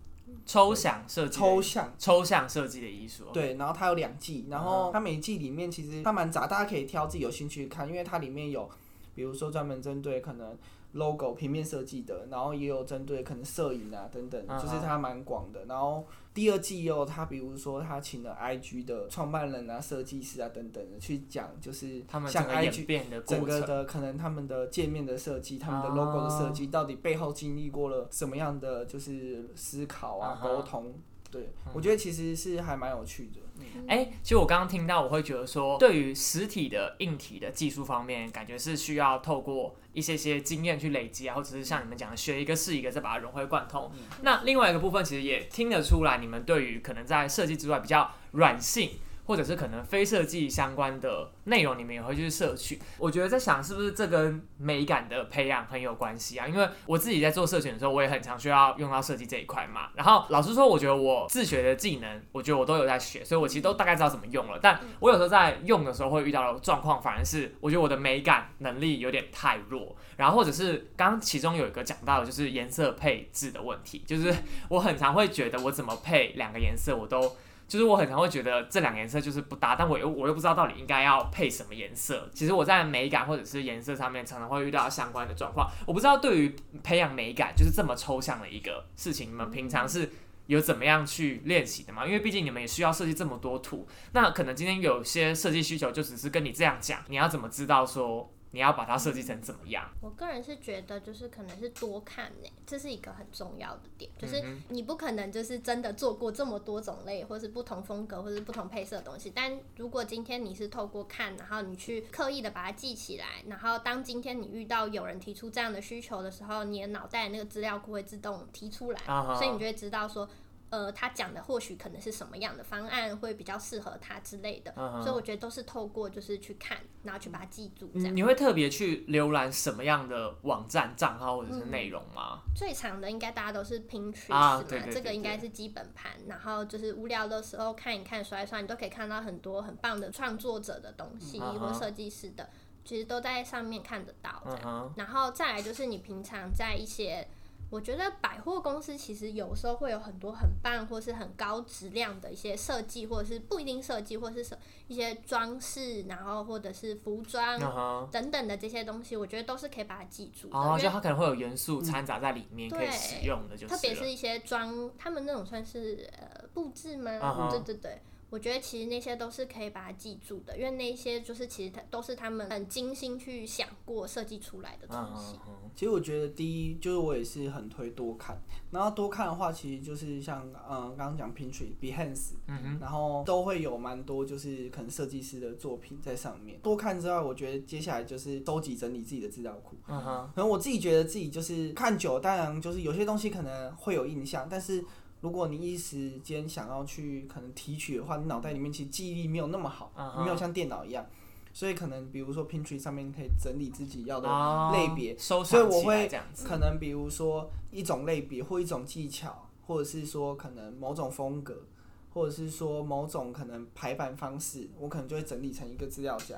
抽象设计，抽象抽象设计的艺术。对，然后它有两季，然后它每一季里面其实它蛮杂，大家可以挑自己有兴趣看，因为它里面有，比如说专门针对可能。Logo 平面设计的，然后也有针对可能摄影啊等等，就是它蛮广的。然后第二季又他比如说他请了 IG 的创办人啊、设计师啊等等的去讲，就是他们像 IG 整个的可能他们的界面的设计、他们的 logo 的设计，到底背后经历过了什么样的就是思考啊、沟通。对，我觉得其实是还蛮有趣的。哎，其实我刚刚听到，我会觉得说，对于实体的硬体的技术方面，感觉是需要透过一些些经验去累积啊，或者是像你们讲的，学一个是一个，再把它融会贯通。那另外一个部分，其实也听得出来，你们对于可能在设计之外比较软性。或者是可能非设计相关的内容，你们也会去摄取。我觉得在想，是不是这跟美感的培养很有关系啊？因为我自己在做社群的时候，我也很常需要用到设计这一块嘛。然后老实说，我觉得我自学的技能，我觉得我都有在学，所以我其实都大概知道怎么用了。但我有时候在用的时候会遇到的状况，反而是我觉得我的美感能力有点太弱。然后或者是刚刚其中有一个讲到就是颜色配置的问题，就是我很常会觉得我怎么配两个颜色，我都。就是我很常会觉得这两个颜色就是不搭，但我又我又不知道到底应该要配什么颜色。其实我在美感或者是颜色上面常常会遇到相关的状况。我不知道对于培养美感就是这么抽象的一个事情，你们平常是有怎么样去练习的吗？因为毕竟你们也需要设计这么多图，那可能今天有些设计需求就只是跟你这样讲，你要怎么知道说？你要把它设计成怎么样？我个人是觉得，就是可能是多看呢，这是一个很重要的点。就是你不可能就是真的做过这么多种类，或是不同风格，或是不同配色的东西。但如果今天你是透过看，然后你去刻意的把它记起来，然后当今天你遇到有人提出这样的需求的时候，你的脑袋那个资料库会自动提出来，所以你就会知道说。呃，他讲的或许可能是什么样的方案会比较适合他之类的，所以我觉得都是透过就是去看，然后去把它记住。这样你会特别去浏览什么样的网站账号或者是内容吗？最长的应该大家都是 Pinterest 嘛，这个应该是基本盘。然后就是无聊的时候看一看、刷一刷，你都可以看到很多很棒的创作者的东西或设计师的。其实都在上面看得到，这样。然后再来就是你平常在一些，我觉得百货公司其实有时候会有很多很棒或是很高质量的一些设计，或者是不一定设计，或者是一些装饰，然后或者是服装等等的这些东西，我觉得都是可以把它记住的。哦，就它可能会有元素掺杂在里面，可以使用的，就特别是一些装，他们那种算是呃布置吗？对对对。我觉得其实那些都是可以把它记住的，因为那些就是其实它都是他们很精心去想过设计出来的东西。其实我觉得第一就是我也是很推多看，然后多看的话，其实就是像嗯刚刚讲 Pinterest、Behance，然后都会有蛮多就是可能设计师的作品在上面。多看之外，我觉得接下来就是收集整理自己的资料库。嗯哼，可能我自己觉得自己就是看久，当然就是有些东西可能会有印象，但是。如果你一时间想要去可能提取的话，你脑袋里面其实记忆力没有那么好，没有像电脑一样，所以可能比如说 Pinterest 上面可以整理自己要的类别，所以我会可能比如说一种类别或一种技巧，或者是说可能某种风格，或者是说某种可能排版方式，我可能就会整理成一个资料夹。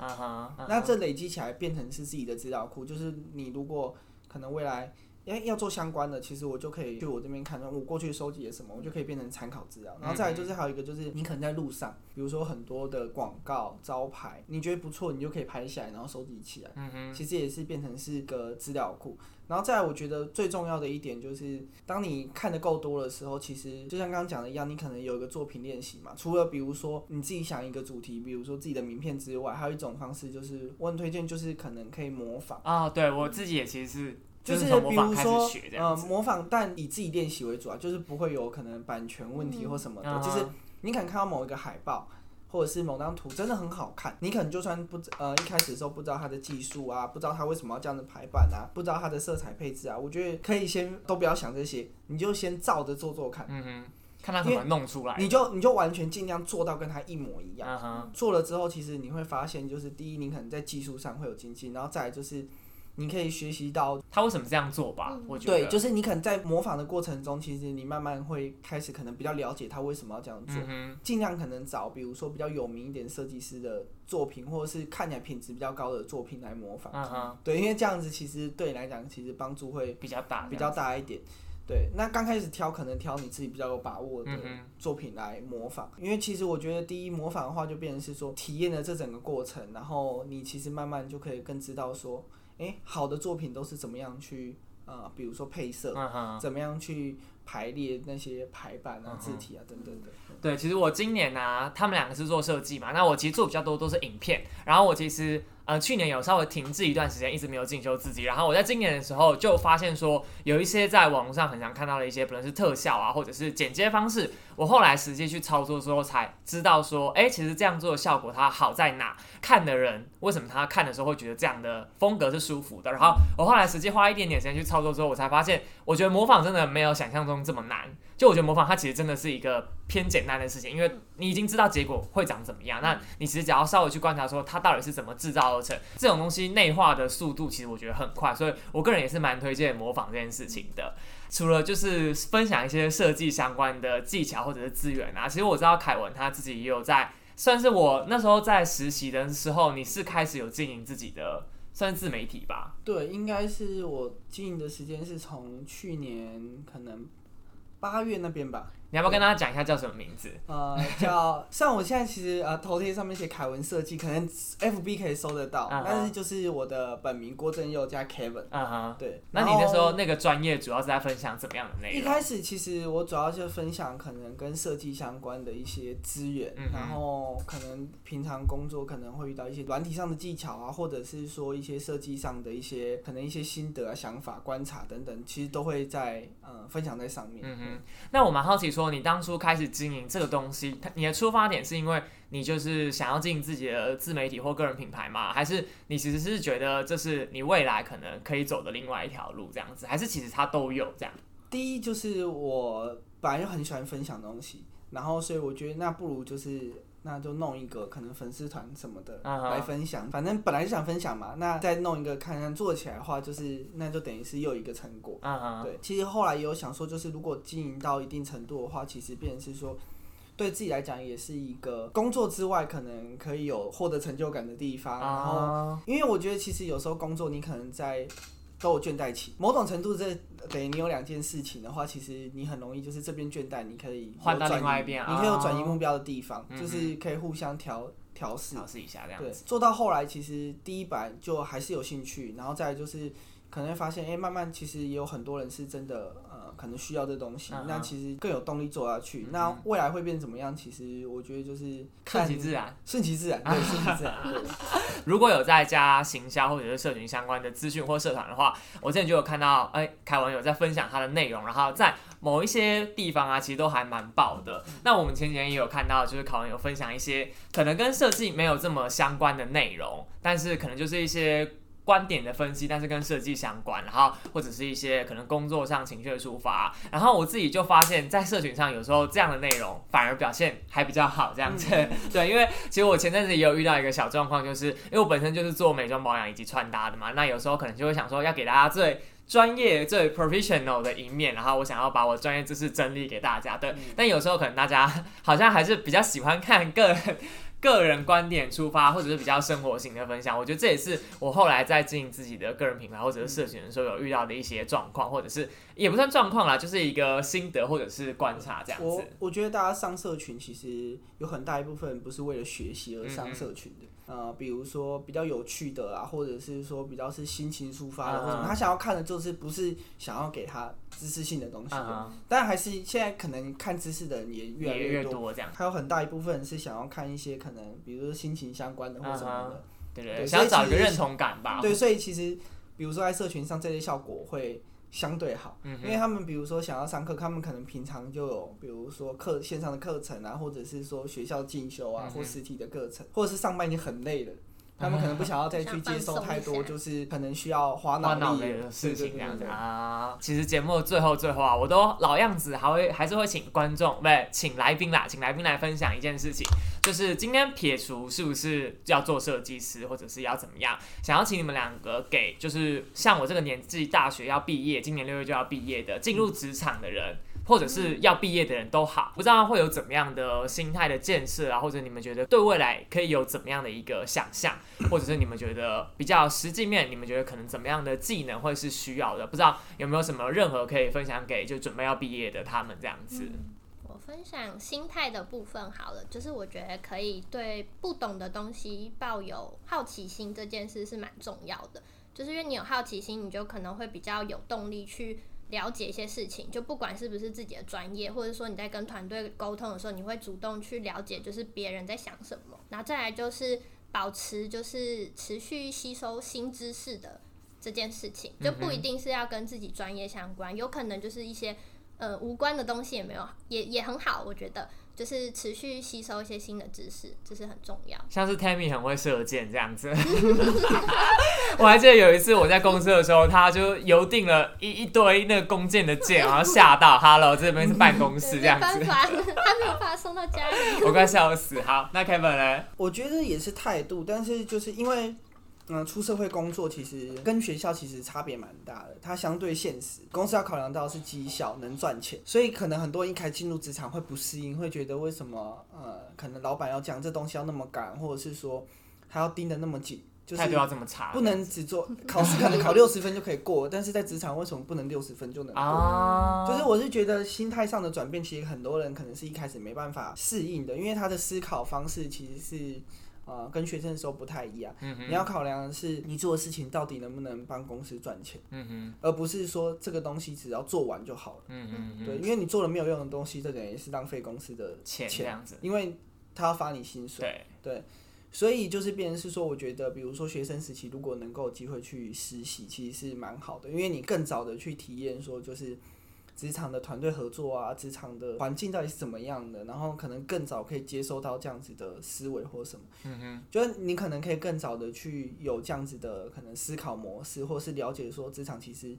那这累积起来变成是自己的资料库，就是你如果可能未来。因为要做相关的，其实我就可以去我这边看，我过去收集的什么，我就可以变成参考资料。然后再来就是还有一个就是，你可能在路上，比如说很多的广告招牌，你觉得不错，你就可以拍下来，然后收集起来。嗯哼，其实也是变成是个资料库。然后再来，我觉得最重要的一点就是，当你看的够多的时候，其实就像刚刚讲的一样，你可能有一个作品练习嘛。除了比如说你自己想一个主题，比如说自己的名片之外，还有一种方式就是，我很推荐就是可能可以模仿啊。对我自己也其实是。就是比如说，呃，模仿，但以自己练习为主啊，就是不会有可能版权问题或什么的。就是你可能看到某一个海报，或者是某张图真的很好看，你可能就算不呃一开始的时候不知道它的技术啊，不知道它为什么要这样的排版啊，不知道它的色彩配置啊，我觉得可以先都不要想这些，你就先照着做做看，嗯哼，看他怎么弄出来，你就你就完全尽量做到跟他一模一样。做了之后，其实你会发现，就是第一，你可能在技术上会有精进，然后再来就是。你可以学习到他为什么这样做吧，我觉得。对，就是你可能在模仿的过程中，其实你慢慢会开始可能比较了解他为什么要这样做，尽量可能找比如说比较有名一点设计师的作品，或者是看起来品质比较高的作品来模仿。对，因为这样子其实对你来讲，其实帮助会比较大，比较大一点。对，那刚开始挑可能挑你自己比较有把握的作品来模仿，因为其实我觉得第一模仿的话，就变成是说体验了这整个过程，然后你其实慢慢就可以更知道说。哎，好的作品都是怎么样去呃，比如说配色，怎么样去排列那些排版啊、字体啊等等的。对，其实我今年呢，他们两个是做设计嘛，那我其实做比较多都是影片，然后我其实。呃，去年有稍微停滞一段时间，一直没有进修自己。然后我在今年的时候就发现说，有一些在网络上很常看到的一些，不论是特效啊，或者是剪接方式，我后来实际去操作之后才知道说，哎，其实这样做的效果它好在哪？看的人为什么他看的时候会觉得这样的风格是舒服的？然后我后来实际花一点点时间去操作之后，我才发现，我觉得模仿真的没有想象中这么难。就我觉得模仿它其实真的是一个偏简单的事情，因为你已经知道结果会长怎么样，那你其实只要稍微去观察说它到底是怎么制造而成。这种东西内化的速度其实我觉得很快，所以我个人也是蛮推荐模仿这件事情的。除了就是分享一些设计相关的技巧或者是资源啊，其实我知道凯文他自己也有在，算是我那时候在实习的时候，你是开始有经营自己的算是自媒体吧？对，应该是我经营的时间是从去年可能八月那边吧。你要不要跟大家讲一下叫什么名字？(laughs) 呃，叫像我现在其实呃头贴上面写凯文设计，可能 F B 可以搜得到，但是就是我的本名郭正佑加 Kevin。嗯哼，对。那你那时候那个专业主要是在分享怎么样的内容？一开始其实我主要就分享可能跟设计相关的一些资源，然后可能平常工作可能会遇到一些软体上的技巧啊，或者是说一些设计上的一些可能一些心得啊、想法、观察等等，其实都会在呃分享在上面。嗯哼，那我蛮好奇说。你当初开始经营这个东西，你的出发点是因为你就是想要经营自己的自媒体或个人品牌吗？还是你其实是觉得这是你未来可能可以走的另外一条路这样子？还是其实它都有这样？第一就是我。本来就很喜欢分享东西，然后所以我觉得那不如就是那就弄一个可能粉丝团什么的来分享，反正本来就想分享嘛，那再弄一个看看做起来的话，就是那就等于是又一个成果。对，其实后来也有想说，就是如果经营到一定程度的话，其实变成是说。对自己来讲也是一个工作之外可能可以有获得成就感的地方。然后，因为我觉得其实有时候工作你可能在都有倦怠期，某种程度这等于你有两件事情的话，其实你很容易就是这边倦怠，你可以换到另外一边，你可以有转移目标的地方，就是可以互相调调试调试一下这样子。做到后来，其实第一版就还是有兴趣，然后再就是可能会发现，哎，慢慢其实也有很多人是真的。可能需要这东西，那其实更有动力做下去。那未来会变怎么样？其实我觉得就是顺其自然，顺其自然，对，(laughs) 顺其自然。(laughs) 如果有在家行销或者是社群相关的资讯或社团的话，我之前就有看到，哎，凯文有在分享他的内容，然后在某一些地方啊，其实都还蛮爆的。那我们前几天也有看到，就是凯文有分享一些可能跟设计没有这么相关的内容，但是可能就是一些。观点的分析，但是跟设计相关，然后或者是一些可能工作上情绪的抒发，然后我自己就发现，在社群上有时候这样的内容反而表现还比较好，这样子。(laughs) 对，因为其实我前阵子也有遇到一个小状况，就是因为我本身就是做美妆保养以及穿搭的嘛，那有时候可能就会想说要给大家最专业、最 professional 的一面，然后我想要把我专业知识整理给大家，对。但有时候可能大家 (laughs) 好像还是比较喜欢看个。个人观点出发，或者是比较生活型的分享，我觉得这也是我后来在经营自己的个人品牌或者是社群的时候有遇到的一些状况，或者是也不算状况啦，就是一个心得或者是观察这样子。我我觉得大家上社群其实有很大一部分不是为了学习而上社群的。呃，比如说比较有趣的啊，或者是说比较是心情抒发的，或者他想要看的就是不是想要给他知识性的东西，但还是现在可能看知识的人也越来越多，这样。还有很大一部分是想要看一些可能，比如说心情相关的或什么的，对对，想要找一个认同感吧。对，所以其实比如说在社群上这些效果会。相对好，因为他们比如说想要上课，他们可能平常就有，比如说课线上的课程啊，或者是说学校进修啊，或实体的课程，或者是上班已经很累了。他们可能不想要再去接受太多，就是可能需要花脑力的事情这样子啊。其实节目最后最后啊，我都老样子，还会还是会请观众，不对，请来宾啦，请来宾来分享一件事情，就是今天撇除是不是要做设计师，或者是要怎么样，想要请你们两个给，就是像我这个年纪，大学要毕业，今年六月就要毕业的，进入职场的人。或者是要毕业的人都好，不知道会有怎么样的心态的建设啊，或者你们觉得对未来可以有怎么样的一个想象，或者是你们觉得比较实际面，你们觉得可能怎么样的技能会是需要的？不知道有没有什么任何可以分享给就准备要毕业的他们这样子。我分享心态的部分好了，就是我觉得可以对不懂的东西抱有好奇心，这件事是蛮重要的。就是因为你有好奇心，你就可能会比较有动力去。了解一些事情，就不管是不是自己的专业，或者说你在跟团队沟通的时候，你会主动去了解，就是别人在想什么。然后再来就是保持，就是持续吸收新知识的这件事情，就不一定是要跟自己专业相关，有可能就是一些呃无关的东西也没有，也也很好，我觉得。就是持续吸收一些新的知识，这是很重要。像是 Tammy 很会射箭这样子，(laughs) 我还记得有一次我在公司的时候，他就邮定了一一堆那个弓箭的箭，然后吓到 Hello 这边是办公室这样子，他没有把它送到家里，(laughs) 我快笑死。好，那 Kevin 呢？我觉得也是态度，但是就是因为。嗯，出社会工作其实跟学校其实差别蛮大的，它相对现实，公司要考量到是绩效能赚钱，所以可能很多人一开进入职场会不适应，会觉得为什么呃，可能老板要讲这东西要那么赶，或者是说还要盯得那么紧，就是态度要这么差，不能只做 (laughs) 考试可能考六十分就可以过，但是在职场为什么不能六十分就能过？就是我是觉得心态上的转变，其实很多人可能是一开始没办法适应的，因为他的思考方式其实是。啊，跟学生的时候不太一样。你要考量的是你做的事情到底能不能帮公司赚钱，而不是说这个东西只要做完就好了。对，因为你做了没有用的东西，这等于是浪费公司的钱。这样子，因为他要发你薪水。对，所以就是变成是说，我觉得，比如说学生时期如果能够有机会去实习，其实是蛮好的，因为你更早的去体验说就是。职场的团队合作啊，职场的环境到底是怎么样的？然后可能更早可以接收到这样子的思维或什么，嗯哼，就是你可能可以更早的去有这样子的可能思考模式，或是了解说职场其实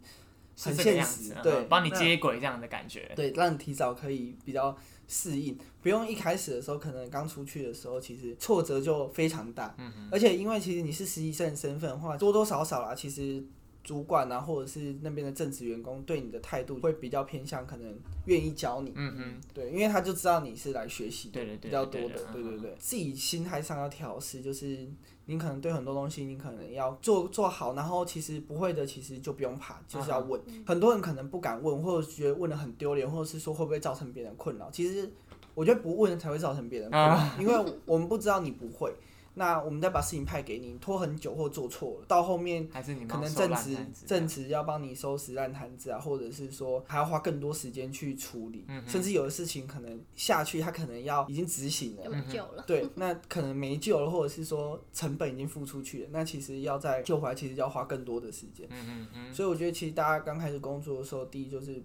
很现实，，对嗯，帮你接轨这样的感觉。对，让你提早可以比较适应，不用一开始的时候，可能刚出去的时候，其实挫折就非常大。嗯而且因为其实你是实习生身份的话，多多少少啦，其实主管啊，或者是那边的正职员工对你的态度会比较偏向，可能愿意教你。嗯嗯，对，因为他就知道你是来学习的，比较多的对对，对对对，自己心态上要调试，就是你可能对很多东西你可能要做做好，然后其实不会的，其实就不用怕，就是要问。很多人可能不敢问，或者觉得问的很丢脸，或者是说会不会造成别人困扰。其实我觉得不问才会造成别人困扰，因为我们不知道你不会。那我们再把事情派给你，拖很久或做错了，到后面还是你可能正职正职要帮你收拾烂摊子啊，或者是说还要花更多时间去处理，嗯甚至有的事情可能下去，他可能要已经执行了就，没救了。对，那可能没救了，或者是说成本已经付出去了，那其实要再救回来，其实要花更多的时间。嗯嗯嗯，所以我觉得其实大家刚开始工作的时候，第一就是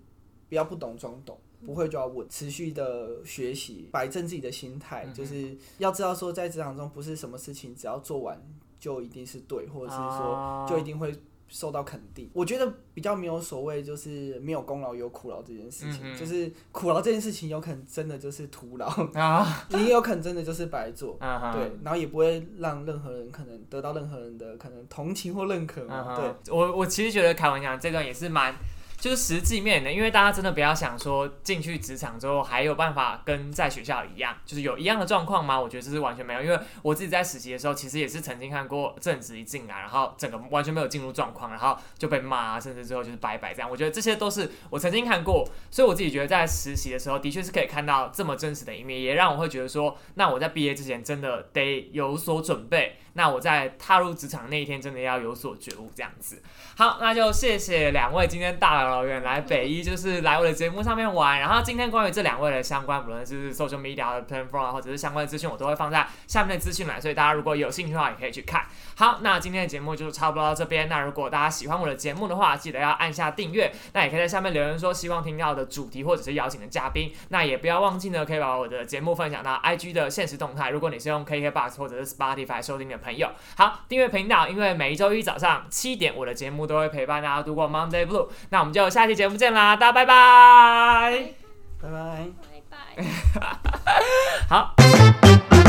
不要不懂装懂，不会就要问，持续的学习，摆正自己的心态，嗯就是要知道说在职场中不是什么事情只要做完就一定是对，或者是说哦。就一定会。受到肯定，我觉得比较没有所谓，就是没有功劳有苦劳这件事情，嗯就是苦劳这件事情有可能真的就是徒劳，啊，你 (laughs) 也有可能真的就是白做，对，然后也不会让任何人可能得到任何人的可能同情或认可对，我我其实觉得开玩笑这段也是蛮。就是实际面的，因为大家真的不要想说进去职场之后还有办法跟在学校一样，就是有一样的状况吗？我觉得这是完全没有，因为我自己在实习的时候，其实也是曾经看过正职一进来，然后整个完全没有进入状况，然后就被骂，甚至最后就是拜拜这样。我觉得这些都是我曾经看过，所以我自己觉得在实习的时候，的确是可以看到这么真实的一面，也让我会觉得说，那我在毕业之前真的得有所准备，那我在踏入职场那一天真的要有所觉悟，这样子。好，那就谢谢两位今天大老远来北一，就是来我的节目上面玩。然后今天关于这两位的相关，不论是 social media 的 platform，或者是相关的资讯，我都会放在下面的资讯栏，所以大家如果有兴趣的话，也可以去看。好，那今天的节目就差不多到这边。那如果大家喜欢我的节目的话，记得要按下订阅。那也可以在下面留言说希望听到的主题或者是邀请的嘉宾。那也不要忘记呢，可以把我的节目分享到 IG 的现实动态。如果你是用 KKBox 或者是 Spotify 收听的朋友，好，订阅频道，因为每一周一早上七点，我的节目都会陪伴大家度过 Monday Blue。那我们就就下期节目见啦，大家拜拜，拜拜，拜拜，(laughs) (laughs) 好。